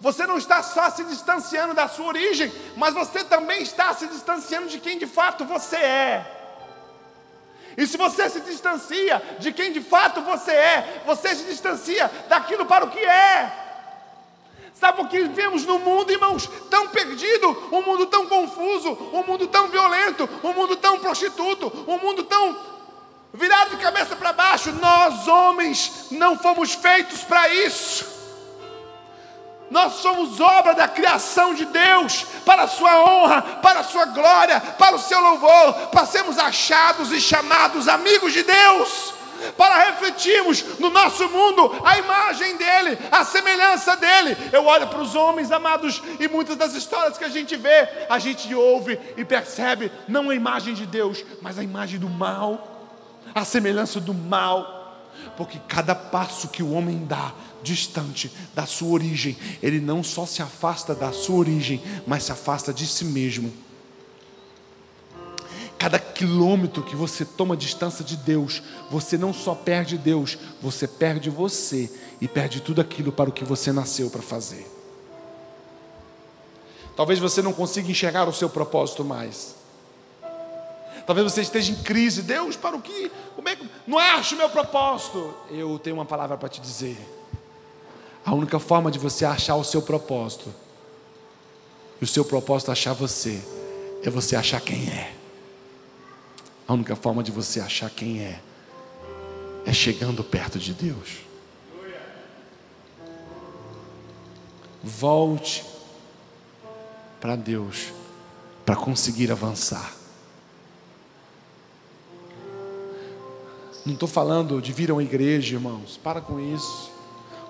você não está só se distanciando da sua origem, mas você também está se distanciando de quem de fato você é. E se você se distancia de quem de fato você é, você se distancia daquilo para o que é. Sabe o que vivemos no mundo, irmãos? Tão perdido, um mundo tão confuso, um mundo tão violento, um mundo tão prostituto, um mundo tão virado de cabeça para baixo. Nós, homens, não fomos feitos para isso. Nós somos obra da criação de Deus, para a sua honra, para a sua glória, para o seu louvor, para sermos achados e chamados amigos de Deus, para refletirmos no nosso mundo a imagem dele, a semelhança dele. Eu olho para os homens amados e muitas das histórias que a gente vê, a gente ouve e percebe não a imagem de Deus, mas a imagem do mal a semelhança do mal, porque cada passo que o homem dá distante da sua origem, ele não só se afasta da sua origem, mas se afasta de si mesmo. Cada quilômetro que você toma distância de Deus, você não só perde Deus, você perde você e perde tudo aquilo para o que você nasceu para fazer. Talvez você não consiga enxergar o seu propósito mais. Talvez você esteja em crise. Deus, para o que? Como é que não acho o meu propósito? Eu tenho uma palavra para te dizer. A única forma de você achar o seu propósito e o seu propósito achar você é você achar quem é. A única forma de você achar quem é é chegando perto de Deus. Volte para Deus para conseguir avançar. Não estou falando de vir a uma igreja, irmãos. Para com isso.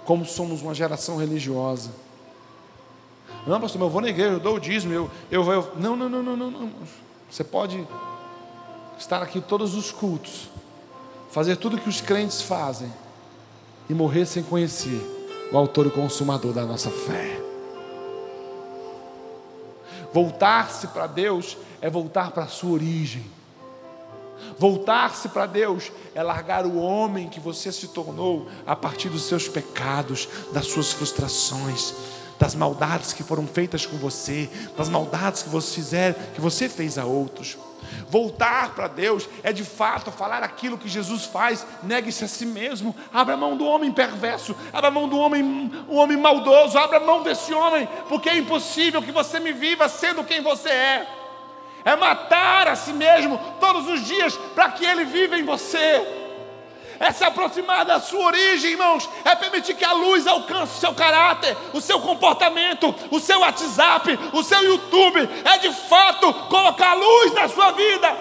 Como somos uma geração religiosa. Não, pastor, eu vou na igreja, eu dou o dízimo, eu, eu vou. Não, não, não, não, não, não. Você pode estar aqui todos os cultos, fazer tudo que os crentes fazem e morrer sem conhecer o autor e consumador da nossa fé. Voltar-se para Deus é voltar para a sua origem. Voltar-se para Deus é largar o homem que você se tornou a partir dos seus pecados, das suas frustrações, das maldades que foram feitas com você, das maldades que você fizer, que você fez a outros. Voltar para Deus é de fato falar aquilo que Jesus faz, negue-se a si mesmo, abra mão do homem perverso, abra mão do homem, um homem maldoso, abra mão desse homem, porque é impossível que você me viva sendo quem você é. É matar a si mesmo todos os dias para que ele viva em você. É se aproximar da sua origem, irmãos, é permitir que a luz alcance o seu caráter, o seu comportamento, o seu WhatsApp, o seu YouTube, é de fato colocar a luz na sua vida.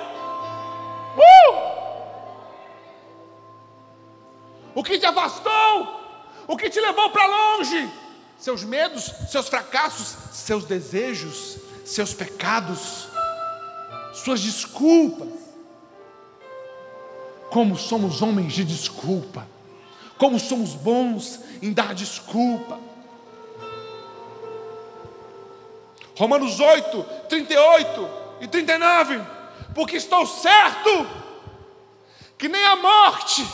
Uh! O que te afastou, o que te levou para longe, seus medos, seus fracassos, seus desejos, seus pecados, suas desculpas. Como somos homens de desculpa, como somos bons em dar desculpa. Romanos 8, 38 e 39, porque estou certo que nem a morte,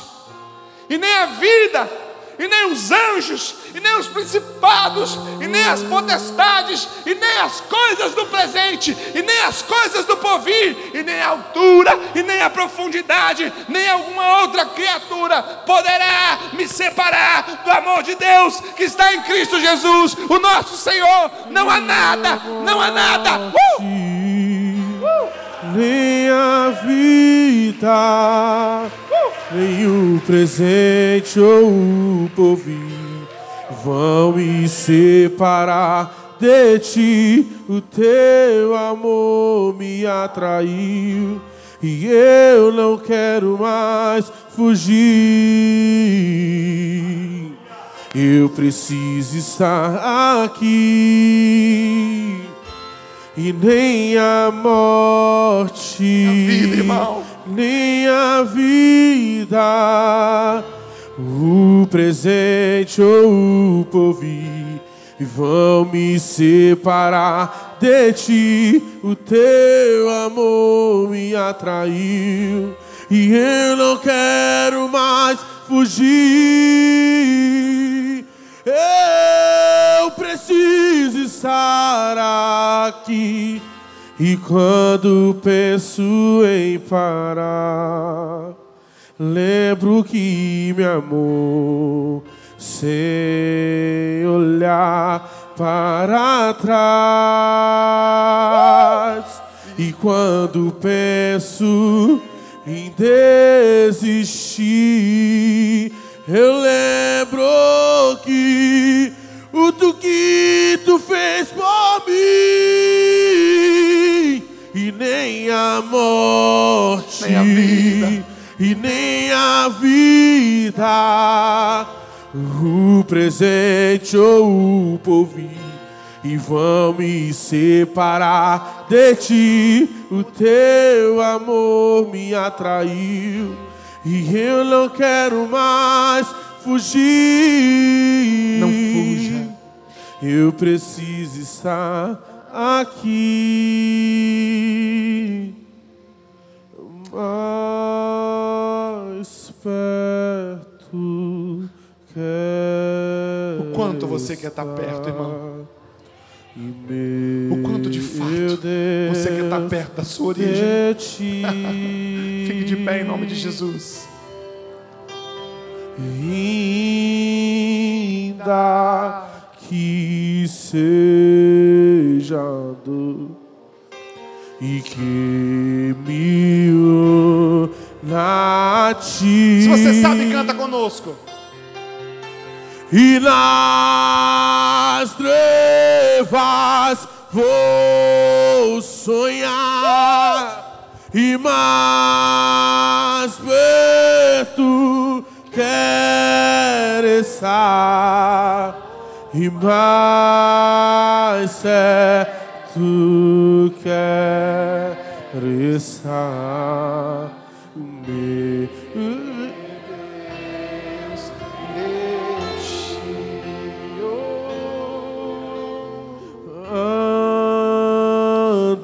e nem a vida, e nem os anjos, e nem os principados, e nem as potestades, e nem as coisas do presente, e nem as coisas do porvir, e nem a altura, e nem a profundidade, nem alguma outra criatura poderá me separar do amor de Deus que está em Cristo Jesus, o nosso Senhor. Não há nada, não há nada. Uh! Uh! Nem a vida nem o presente ou o porvir vão me separar de ti. O teu amor me atraiu e eu não quero mais fugir. Eu preciso estar aqui e nem a morte. A vida, nem a vida, o presente ou o porvir vão me separar de ti. O teu amor me atraiu e eu não quero mais fugir. Eu preciso estar aqui e quando penso em parar, lembro que me amou sem olhar para trás. E quando penso em desistir, eu lembro que o que tu fez por mim e nem a morte, nem a vida, e nem a vida, o presente ou o porvir, e vão me separar de ti. O teu amor me atraiu, e eu não quero mais fugir. Não fuja. Eu preciso estar aqui mais perto. O quanto você quer estar perto, irmão? O quanto de fato você quer estar chegar perto da sua origem. Fique de pé em nome de Jesus. Ainda que seja dor e que me una a ti. Se você sabe, canta conosco. E nas trevas vou sonhar e mais perto quero estar e mais certo quero estar. Meu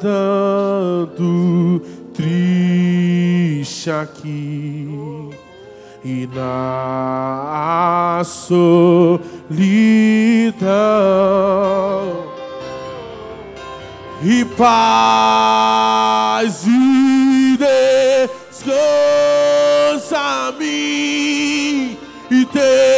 andando triste aqui e na solidão e paz e descansa a mim e teus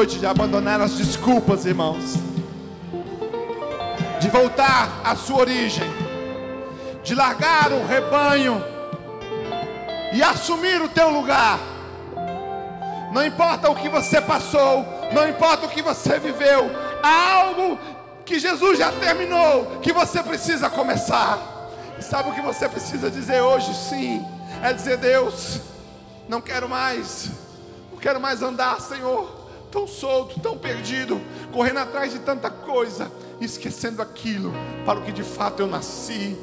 noite de abandonar as desculpas, irmãos. De voltar à sua origem. De largar o rebanho e assumir o teu lugar. Não importa o que você passou, não importa o que você viveu, há algo que Jesus já terminou, que você precisa começar. E sabe o que você precisa dizer hoje? Sim, é dizer: Deus, não quero mais, não quero mais andar, Senhor, tão solto, tão perdido, correndo atrás de tanta coisa, esquecendo aquilo para o que de fato eu nasci.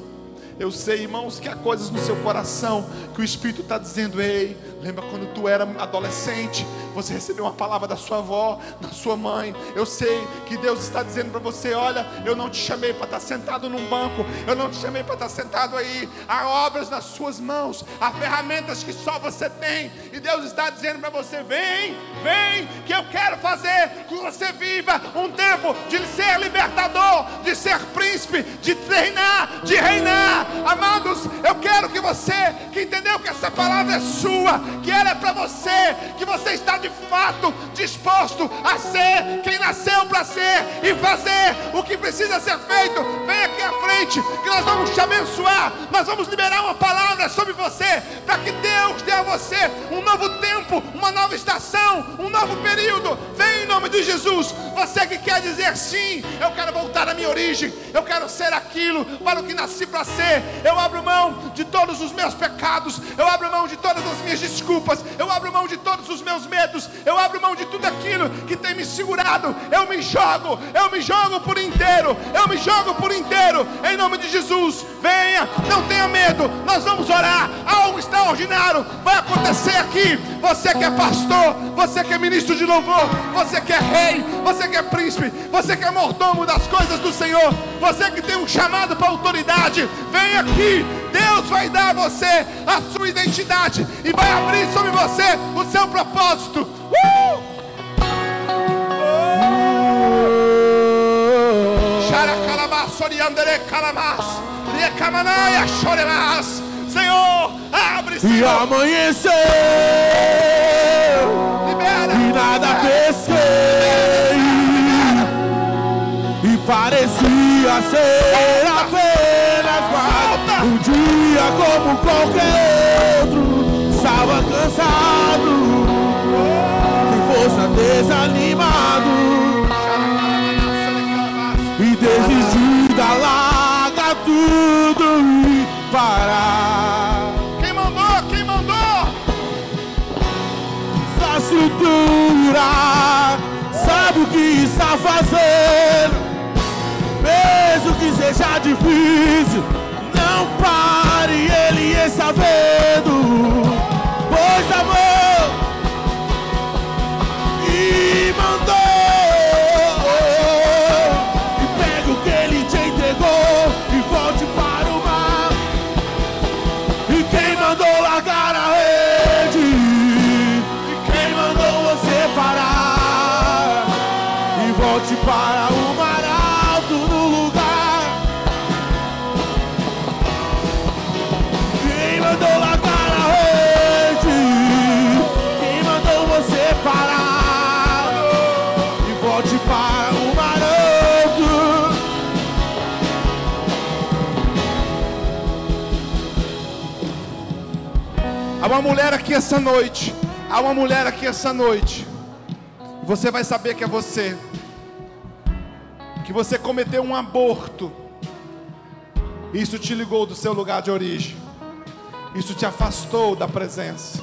Eu sei, irmãos, que há coisas no seu coração que o Espírito está dizendo: Ei, lembra quando tu era adolescente? você recebeu uma palavra da sua avó, da sua mãe. Eu sei que Deus está dizendo para você: olha, eu não te chamei para estar sentado num banco, eu não te chamei para estar sentado aí. Há obras nas suas mãos, há ferramentas que só você tem, e Deus está dizendo para você: vem, vem, que eu quero fazer que você viva um tempo de ser libertador, de ser príncipe, de treinar, de reinar. Amados, eu quero que você, que entendeu que essa palavra é sua, que ela é para você, que você está de fato disposto a ser quem nasceu para ser e fazer o que precisa ser feito. Vem aqui à frente, que nós vamos te abençoar. Nós vamos liberar uma palavra sobre você, para que Deus dê a você um novo tempo, uma nova estação, um novo período. Vem em nome de Jesus. Você que quer dizer sim, eu quero voltar à minha origem, eu quero ser aquilo para o que nasci para ser. Eu abro mão de todos os meus pecados, eu abro mão de todas as minhas desculpas, eu abro mão de todos os meus medos, eu abro mão de tudo aquilo que tem me segurado. Eu me jogo, eu me jogo por inteiro, eu me jogo por inteiro, em nome de Jesus. Venha, não tenha medo, nós vamos orar. Algo extraordinário vai acontecer aqui. Você que é pastor, você que é ministro de louvor, você que é rei, você que é príncipe, você que é mordomo das coisas do Senhor, você que tem um chamado para autoridade, vem aqui. Deus vai dar a você a sua identidade e vai abrir sobre você o seu propósito. Uh! Senhor, abre E amanheceu Libera. e nada pesquei e parecia ser apenas mais um dia como qualquer. Estava cansado, com força desanimado e desisti da larga tudo e parar. Quem mandou? Quem mandou? Essa cintura sabe o que está fazendo, mesmo que seja difícil. Não pare, ele está vendo, essa noite. Há uma mulher aqui essa noite. Você vai saber que é você. Que você cometeu um aborto. Isso te ligou do seu lugar de origem. Isso te afastou da presença.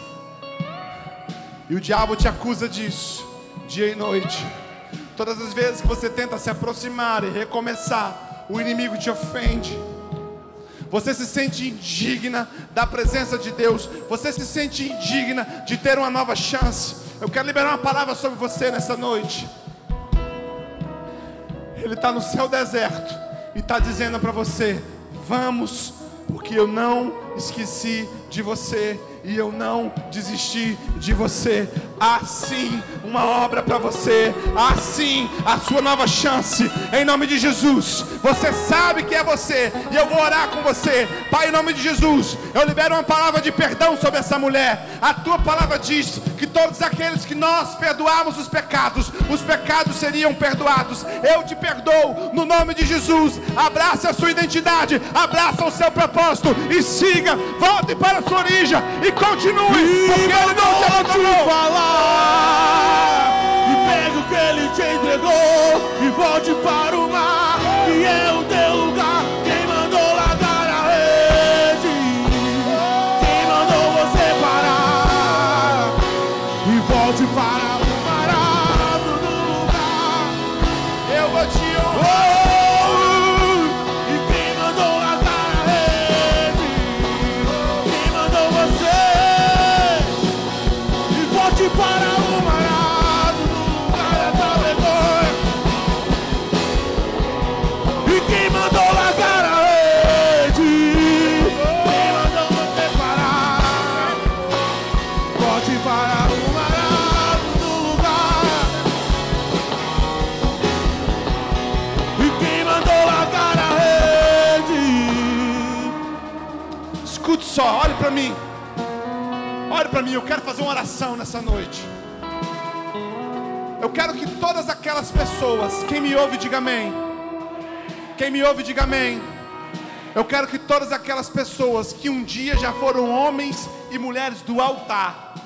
E o diabo te acusa disso, dia e noite. Todas as vezes que você tenta se aproximar e recomeçar, o inimigo te ofende. Você se sente indigna da presença de Deus. Você se sente indigna de ter uma nova chance. Eu quero liberar uma palavra sobre você nessa noite. Ele está no céu deserto e está dizendo para você: Vamos, porque eu não esqueci de você e eu não desisti de você. Assim, uma obra para você. Assim, a sua nova chance. Em nome de Jesus. Você sabe que é você. E eu vou orar com você. Pai, em nome de Jesus. Eu libero uma palavra de perdão sobre essa mulher. A tua palavra diz que todos aqueles que nós perdoarmos os pecados, os pecados seriam perdoados. Eu te perdoo no nome de Jesus. Abraça a sua identidade. Abraça o seu propósito. E siga. Volte para a sua origem. E continue. E Porque ele não te abandonou. falar E pega o que ele te entregou E volte para o mar Que é o para mim. Olhe para mim, eu quero fazer uma oração nessa noite. Eu quero que todas aquelas pessoas, quem me ouve, diga amém. Quem me ouve, diga amém. Eu quero que todas aquelas pessoas que um dia já foram homens e mulheres do altar,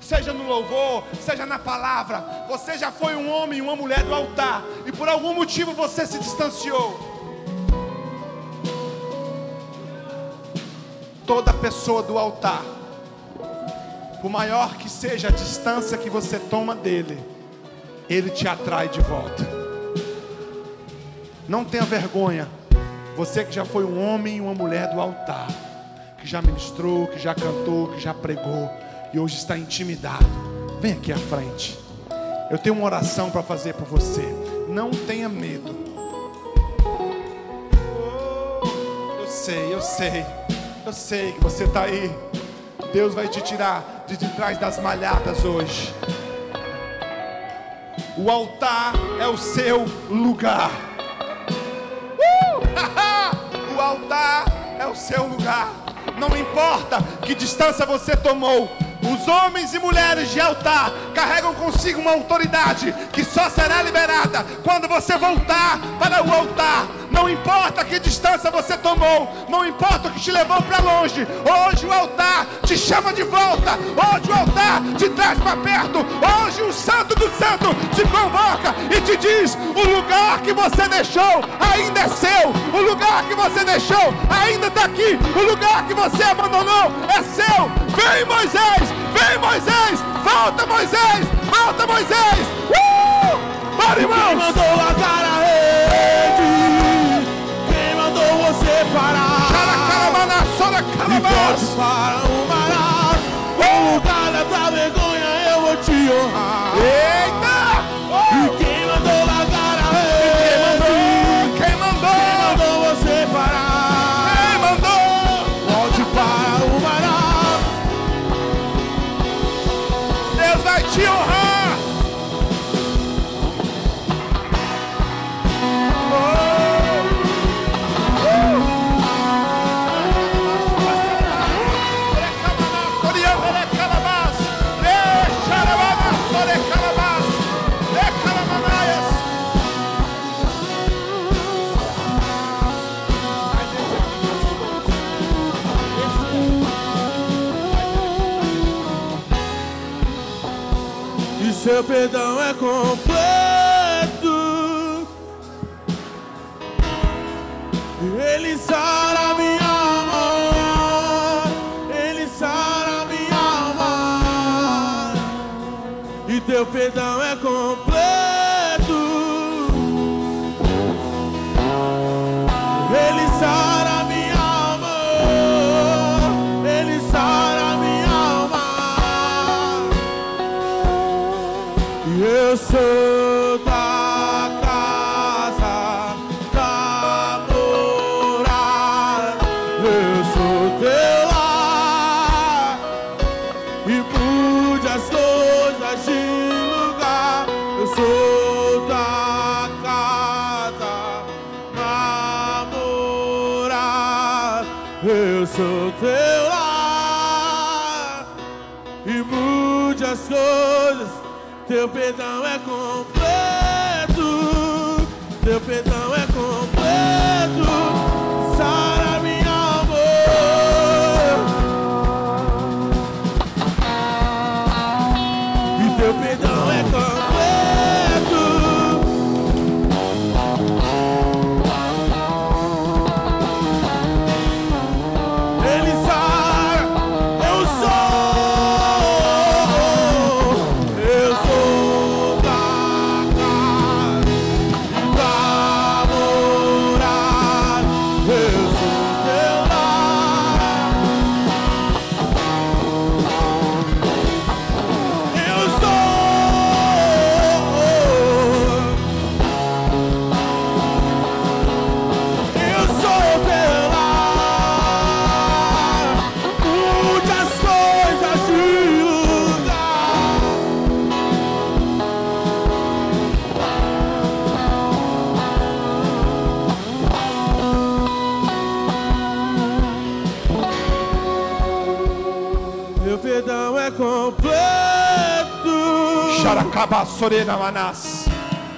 seja no louvor, seja na palavra, você já foi um homem e uma mulher do altar, e por algum motivo você se distanciou. Toda pessoa do altar, por maior que seja a distância que você toma dele, ele te atrai de volta. Não tenha vergonha. Você que já foi um homem e uma mulher do altar, que já ministrou, que já cantou, que já pregou e hoje está intimidado, vem aqui à frente. Eu tenho uma oração para fazer por você. Não tenha medo. Eu sei, eu sei, eu sei que você está aí. Deus vai te tirar de trás das malhadas hoje. O altar é o seu lugar. Uh! o altar é o seu lugar. Não importa que distância você tomou, os homens e mulheres de altar carregam consigo uma autoridade que só será liberada quando você voltar para o altar. Não importa que distância você tomou, não importa o que te levou para longe. Hoje o altar te chama de volta. Hoje o altar te traz para perto. Hoje o Santo do Santo te convoca e te diz: o lugar que você deixou ainda é seu. O lugar que você deixou ainda está aqui. O lugar que você abandonou é seu. Vem Moisés, vem Moisés, volta Moisés, volta Moisés. Uh! Bora, irmãos! Quem mandou a cara mandou você parar? Caracarabana, sora E volte para o mar. O lugar da vergonha eu vou te honrar. Eita! Perdão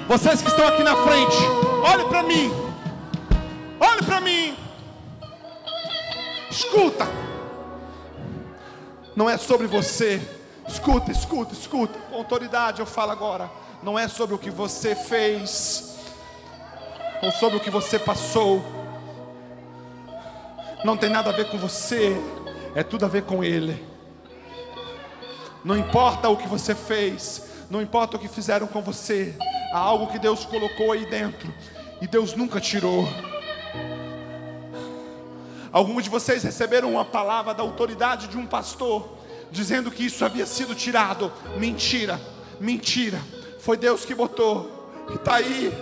Vocês que estão aqui na frente, olhe para mim. Olhe para mim. Escuta. Não é sobre você. Escuta, escuta, escuta. Com autoridade eu falo agora. Não é sobre o que você fez ou sobre o que você passou. Não tem nada a ver com você, é tudo a ver com Ele. Não importa o que você fez, não importa o que fizeram com você, há algo que Deus colocou aí dentro e Deus nunca tirou. Alguns de vocês receberam uma palavra da autoridade de um pastor, dizendo que isso havia sido tirado. Mentira, mentira. Foi Deus que botou. Está aí.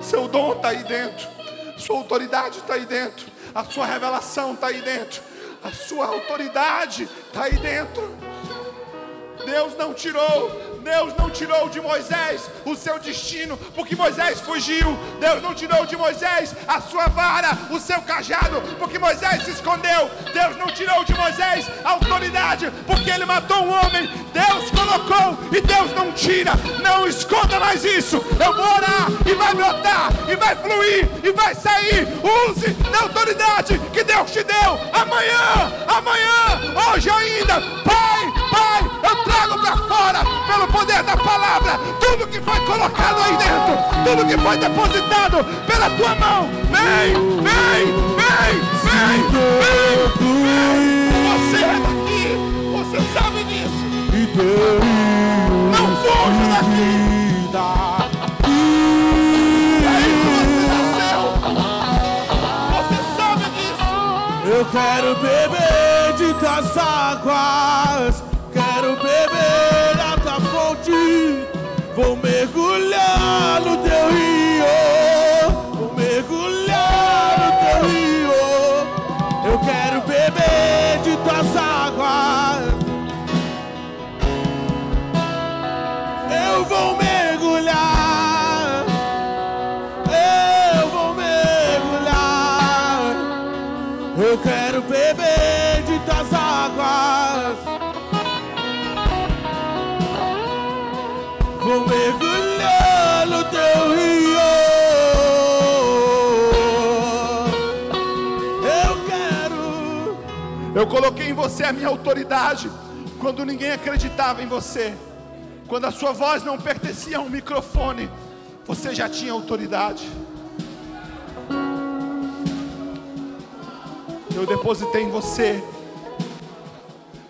Seu dom está aí dentro. Sua autoridade está aí dentro. A sua revelação está aí dentro. A sua autoridade está aí dentro. Deus não tirou Deus não tirou de Moisés o seu destino, porque Moisés fugiu. Deus não tirou de Moisés a sua vara, o seu cajado, porque Moisés se escondeu. Deus não tirou de Moisés a autoridade, porque ele matou um homem. Deus colocou e Deus não tira. Não esconda mais isso. Eu vou orar e vai brotar, e vai fluir, e vai sair. Use da autoridade que Deus te deu. Amanhã, amanhã, hoje ainda. Pai, Pai, eu trago para fora, pelo poder da palavra, tudo que foi colocado aí dentro, tudo que foi depositado pela tua mão. Vem, vem, vem, vem, vem, vem. Você é daqui, você sabe disso. Não fuja daqui. Eu quero beber de tuas águas, vou Eu coloquei em você a minha autoridade quando ninguém acreditava em você. Quando a sua voz não pertencia a um microfone, você já tinha autoridade. Eu depositei em você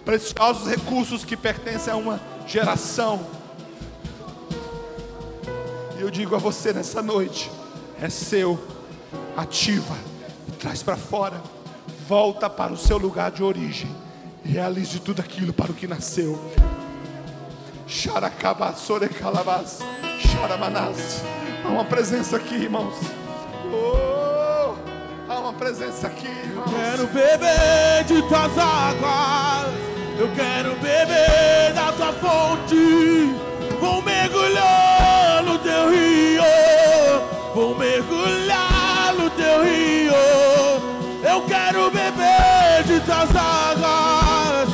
preciosos recursos que pertencem a uma geração. E eu digo a você nessa noite: é seu, ativa, traz para fora, volta para o seu lugar de origem, realize tudo aquilo para o que nasceu. Há uma presença aqui, irmãos. Oh, há uma presença aqui, irmãos. Quero beber de tuas águas. Eu quero beber da tua fonte. Vou mergulhar no teu rio. De tuas águas.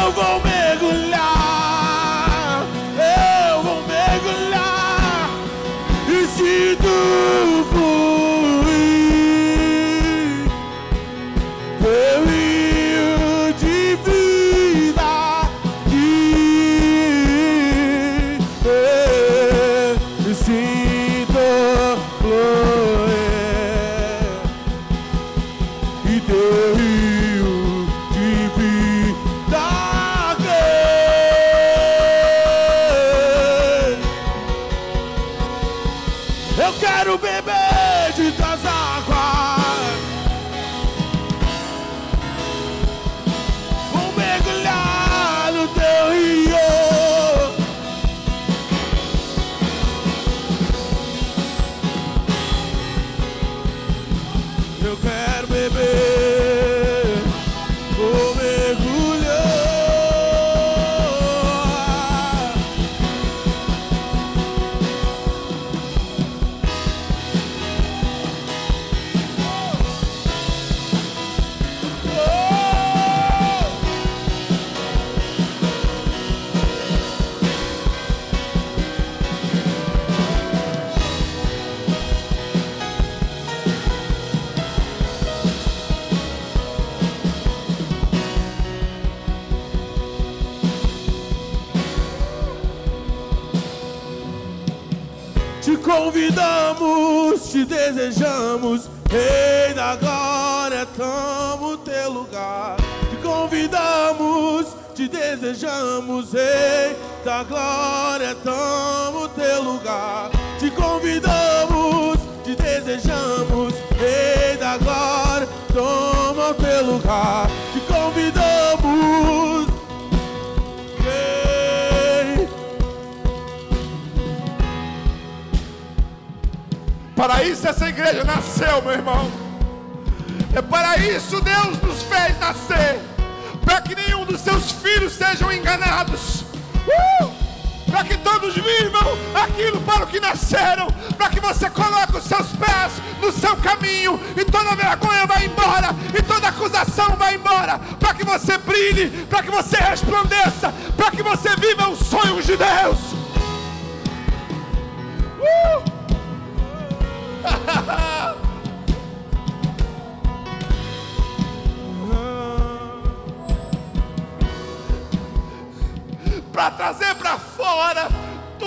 Eu vou mergulhar. Convidamos, te desejamos, Rei da glória, tamo teu lugar. Te convidamos, te desejamos, Rei da glória, tamo teu lugar. Te convidamos, te desejamos, Rei da glória, toma teu lugar. Te convidamos. Para isso essa igreja nasceu, meu irmão. É para isso Deus nos fez nascer. Para que nenhum dos seus filhos sejam enganados. Uh! Para que todos vivam aquilo para o que nasceram. Para que você coloque os seus pés no seu caminho. E toda vergonha vai embora. E toda acusação vai embora. Para que você brilhe. Para que você resplandeça. Para que você viva os sonhos de Deus. Uh!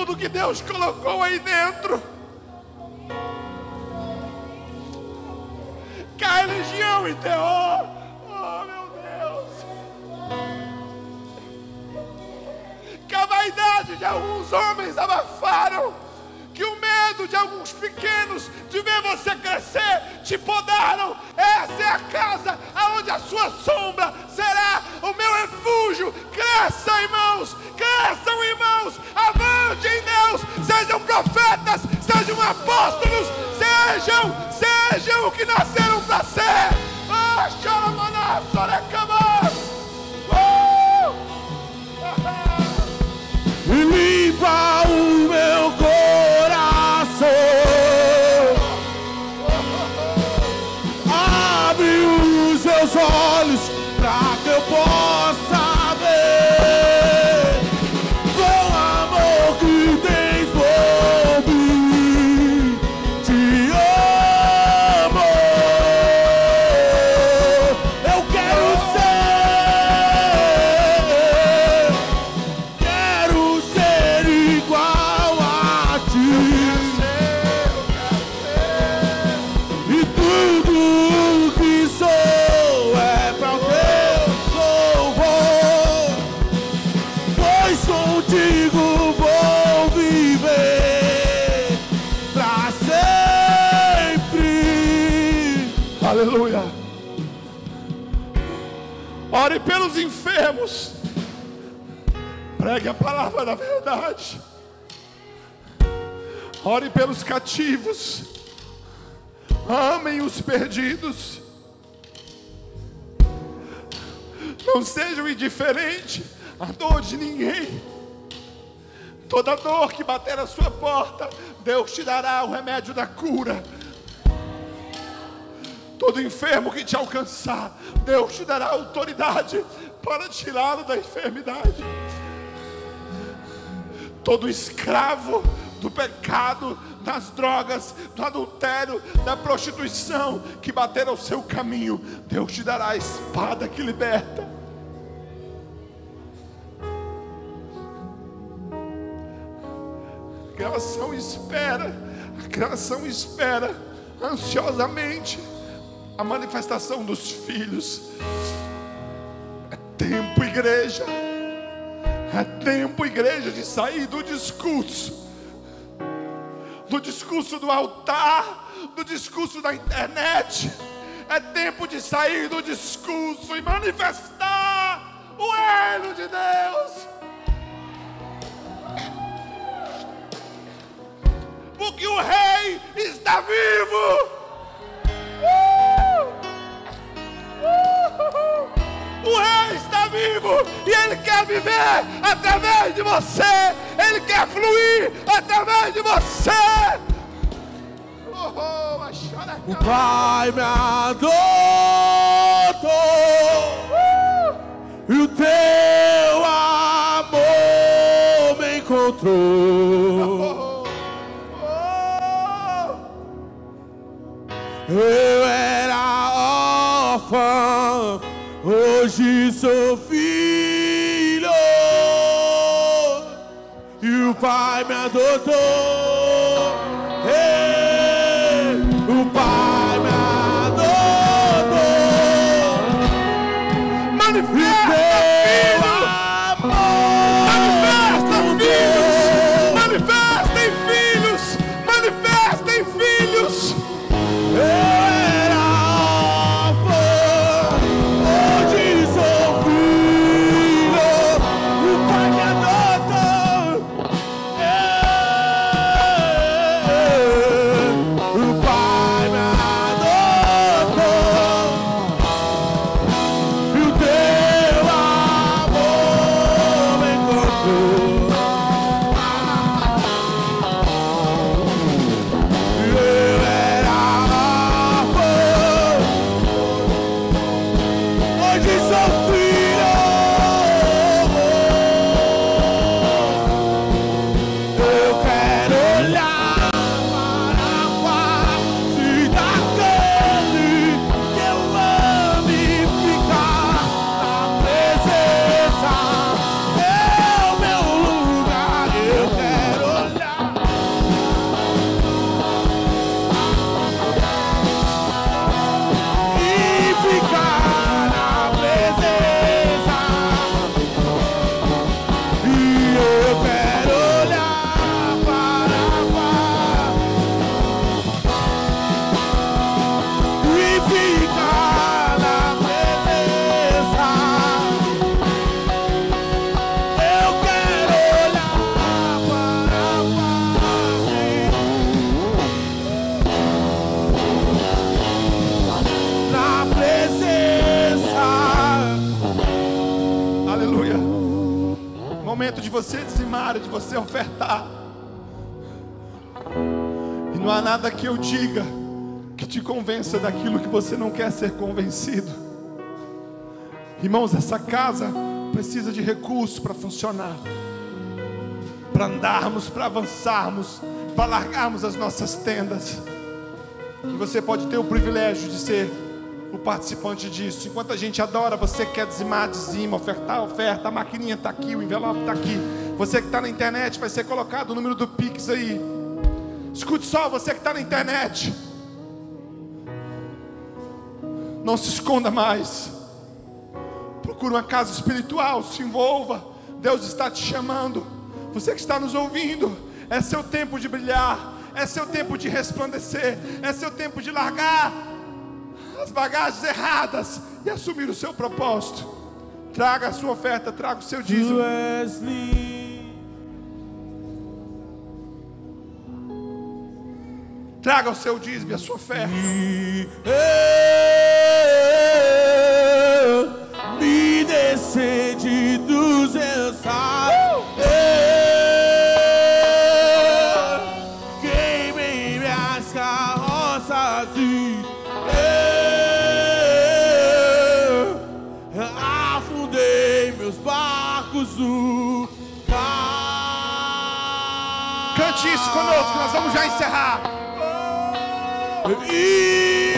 Tudo que Deus colocou aí dentro. Cai legião e terror. Oh meu Deus. Que a vaidade de alguns homens abafaram medo de alguns pequenos de ver você crescer te podaram. Essa é a casa aonde a sua sombra será o meu refúgio. Cresça, irmãos, cresçam, irmãos, avante em Deus. Sejam profetas, sejam apóstolos, sejam, sejam o que nasceram para ser. Ah, chora, maná, E limpa o meu Pregue a palavra da verdade. Ore pelos cativos. Amem os perdidos. Não sejam indiferentes à dor de ninguém. Toda dor que bater na sua porta, Deus te dará o remédio da cura. Todo enfermo que te alcançar, Deus te dará autoridade para tirá-lo da enfermidade. Todo escravo do pecado, das drogas, do adultério, da prostituição que bater ao seu caminho, Deus te dará a espada que liberta. A criação espera, a criação espera ansiosamente a manifestação dos filhos. Tempo, igreja. É tempo, igreja, de sair do discurso, do discurso do altar, do discurso da internet. É tempo de sair do discurso e manifestar o reino de Deus. Porque o rei está vivo. Uh! Uh! O rei está vivo e ele quer viver através de você. Ele quer fluir através de você. Oh, oh, chora, O Pai me adotou e o teu amor me encontrou. Oh, oh. Eu o Pai me adotou diga que te convença daquilo que você não quer ser convencido. Irmãos, essa casa precisa de recursos para funcionar, para andarmos, para avançarmos, para largarmos as nossas tendas. E você pode ter o privilégio de ser o participante disso. Enquanto a gente adora, você quer dizimar, dizima, ofertar, oferta, a maquininha está aqui, o envelope está aqui. Você que está na internet, vai ser colocado o número do Pix aí. Escute só, você que está na internet. Não se esconda mais. Procure uma casa espiritual, se envolva. Deus está te chamando. Você que está nos ouvindo, é seu tempo de brilhar, é seu tempo de resplandecer, é seu tempo de largar as bagagens erradas e assumir o seu propósito. Traga a sua oferta, traga o seu dízimo. Traga o seu dízimo e a sua oferta. Me descende dos ensaios. Queimei minhas carroças e eu afundei meus barcos no Cante isso conosco, nós vamos já encerrar. E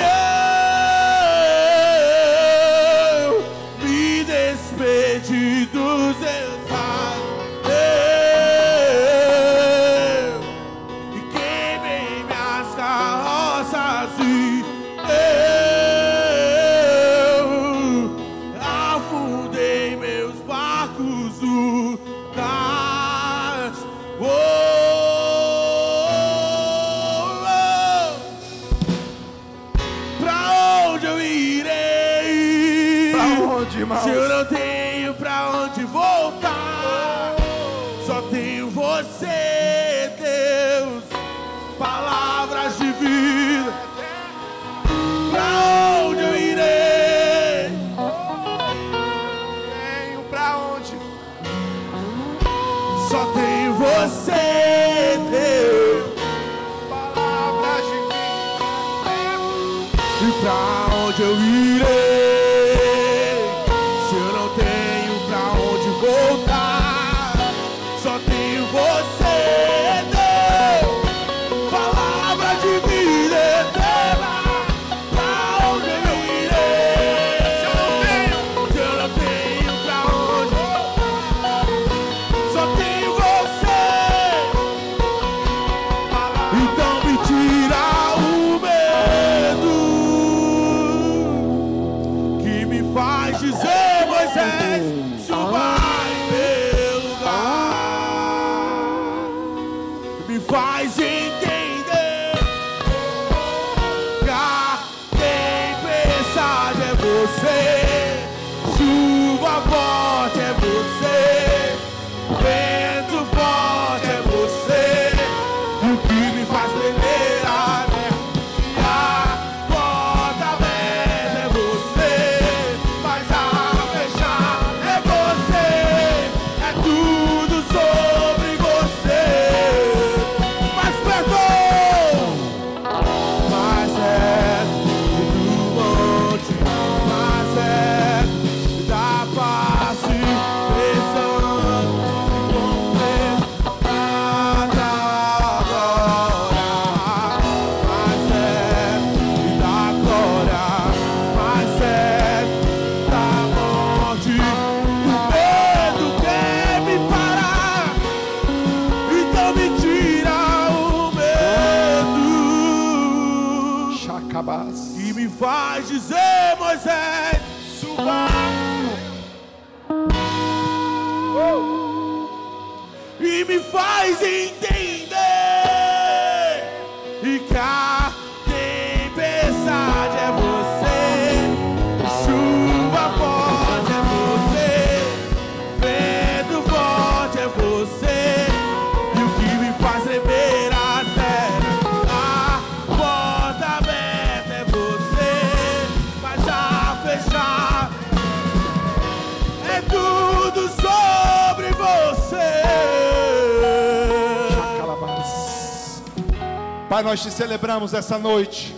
Pai, nós te celebramos essa noite,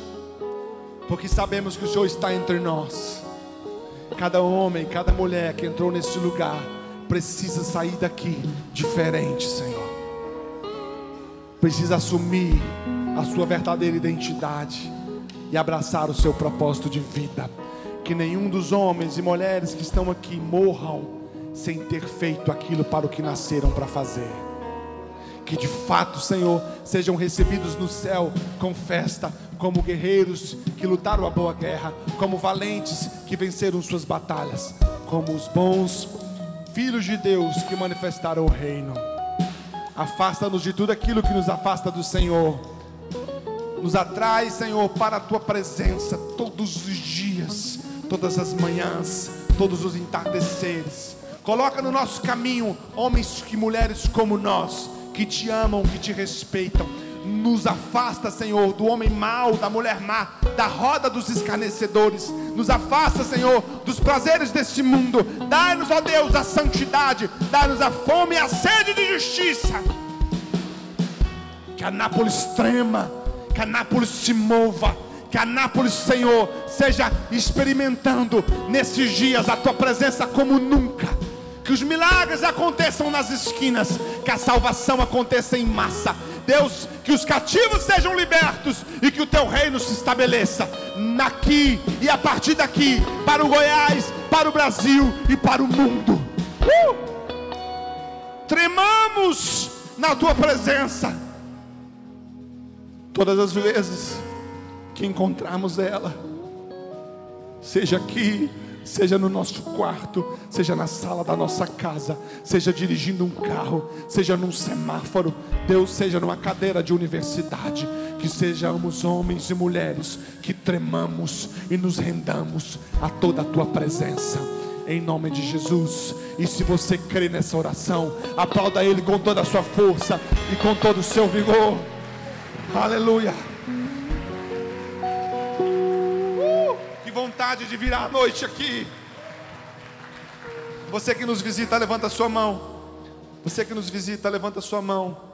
porque sabemos que o Senhor está entre nós. Cada homem, cada mulher que entrou nesse lugar precisa sair daqui diferente, Senhor. Precisa assumir a sua verdadeira identidade e abraçar o seu propósito de vida. Que nenhum dos homens e mulheres que estão aqui morram sem ter feito aquilo para o que nasceram para fazer. Que de fato, Senhor, sejam recebidos no céu com festa, como guerreiros que lutaram a boa guerra, como valentes que venceram suas batalhas, como os bons filhos de Deus que manifestaram o reino. Afasta-nos de tudo aquilo que nos afasta do Senhor. Nos atrai, Senhor, para a tua presença todos os dias, todas as manhãs, todos os entardeceres. Coloca no nosso caminho homens e mulheres como nós, que te amam, que te respeitam. Nos afasta, Senhor, do homem mau, da mulher má, da roda dos escarnecedores. Nos afasta, Senhor, dos prazeres deste mundo. Dai-nos, ó Deus, a santidade. Dai-nos a fome e a sede de justiça. Que a Nápoles trema, que a Nápoles se mova. Que a Nápoles, Senhor, seja experimentando nesses dias a tua presença como nunca que os milagres aconteçam nas esquinas, que a salvação aconteça em massa. Deus, que os cativos sejam libertos e que o teu reino se estabeleça aqui e a partir daqui para o Goiás, para o Brasil e para o mundo. Uh! Tremamos na tua presença todas as vezes que encontramos ela, seja aqui seja no nosso quarto, seja na sala da nossa casa, seja dirigindo um carro, seja num semáforo, Deus, seja numa cadeira de universidade, que sejamos homens e mulheres que tremamos e nos rendamos a toda a tua presença. Em nome de Jesus. E se você crê nessa oração, aplauda Ele com toda a sua força e com todo o seu vigor. Aleluia. Vontade de virar a noite aqui. Você que nos visita, levanta a sua mão. Você que nos visita, levanta a sua mão.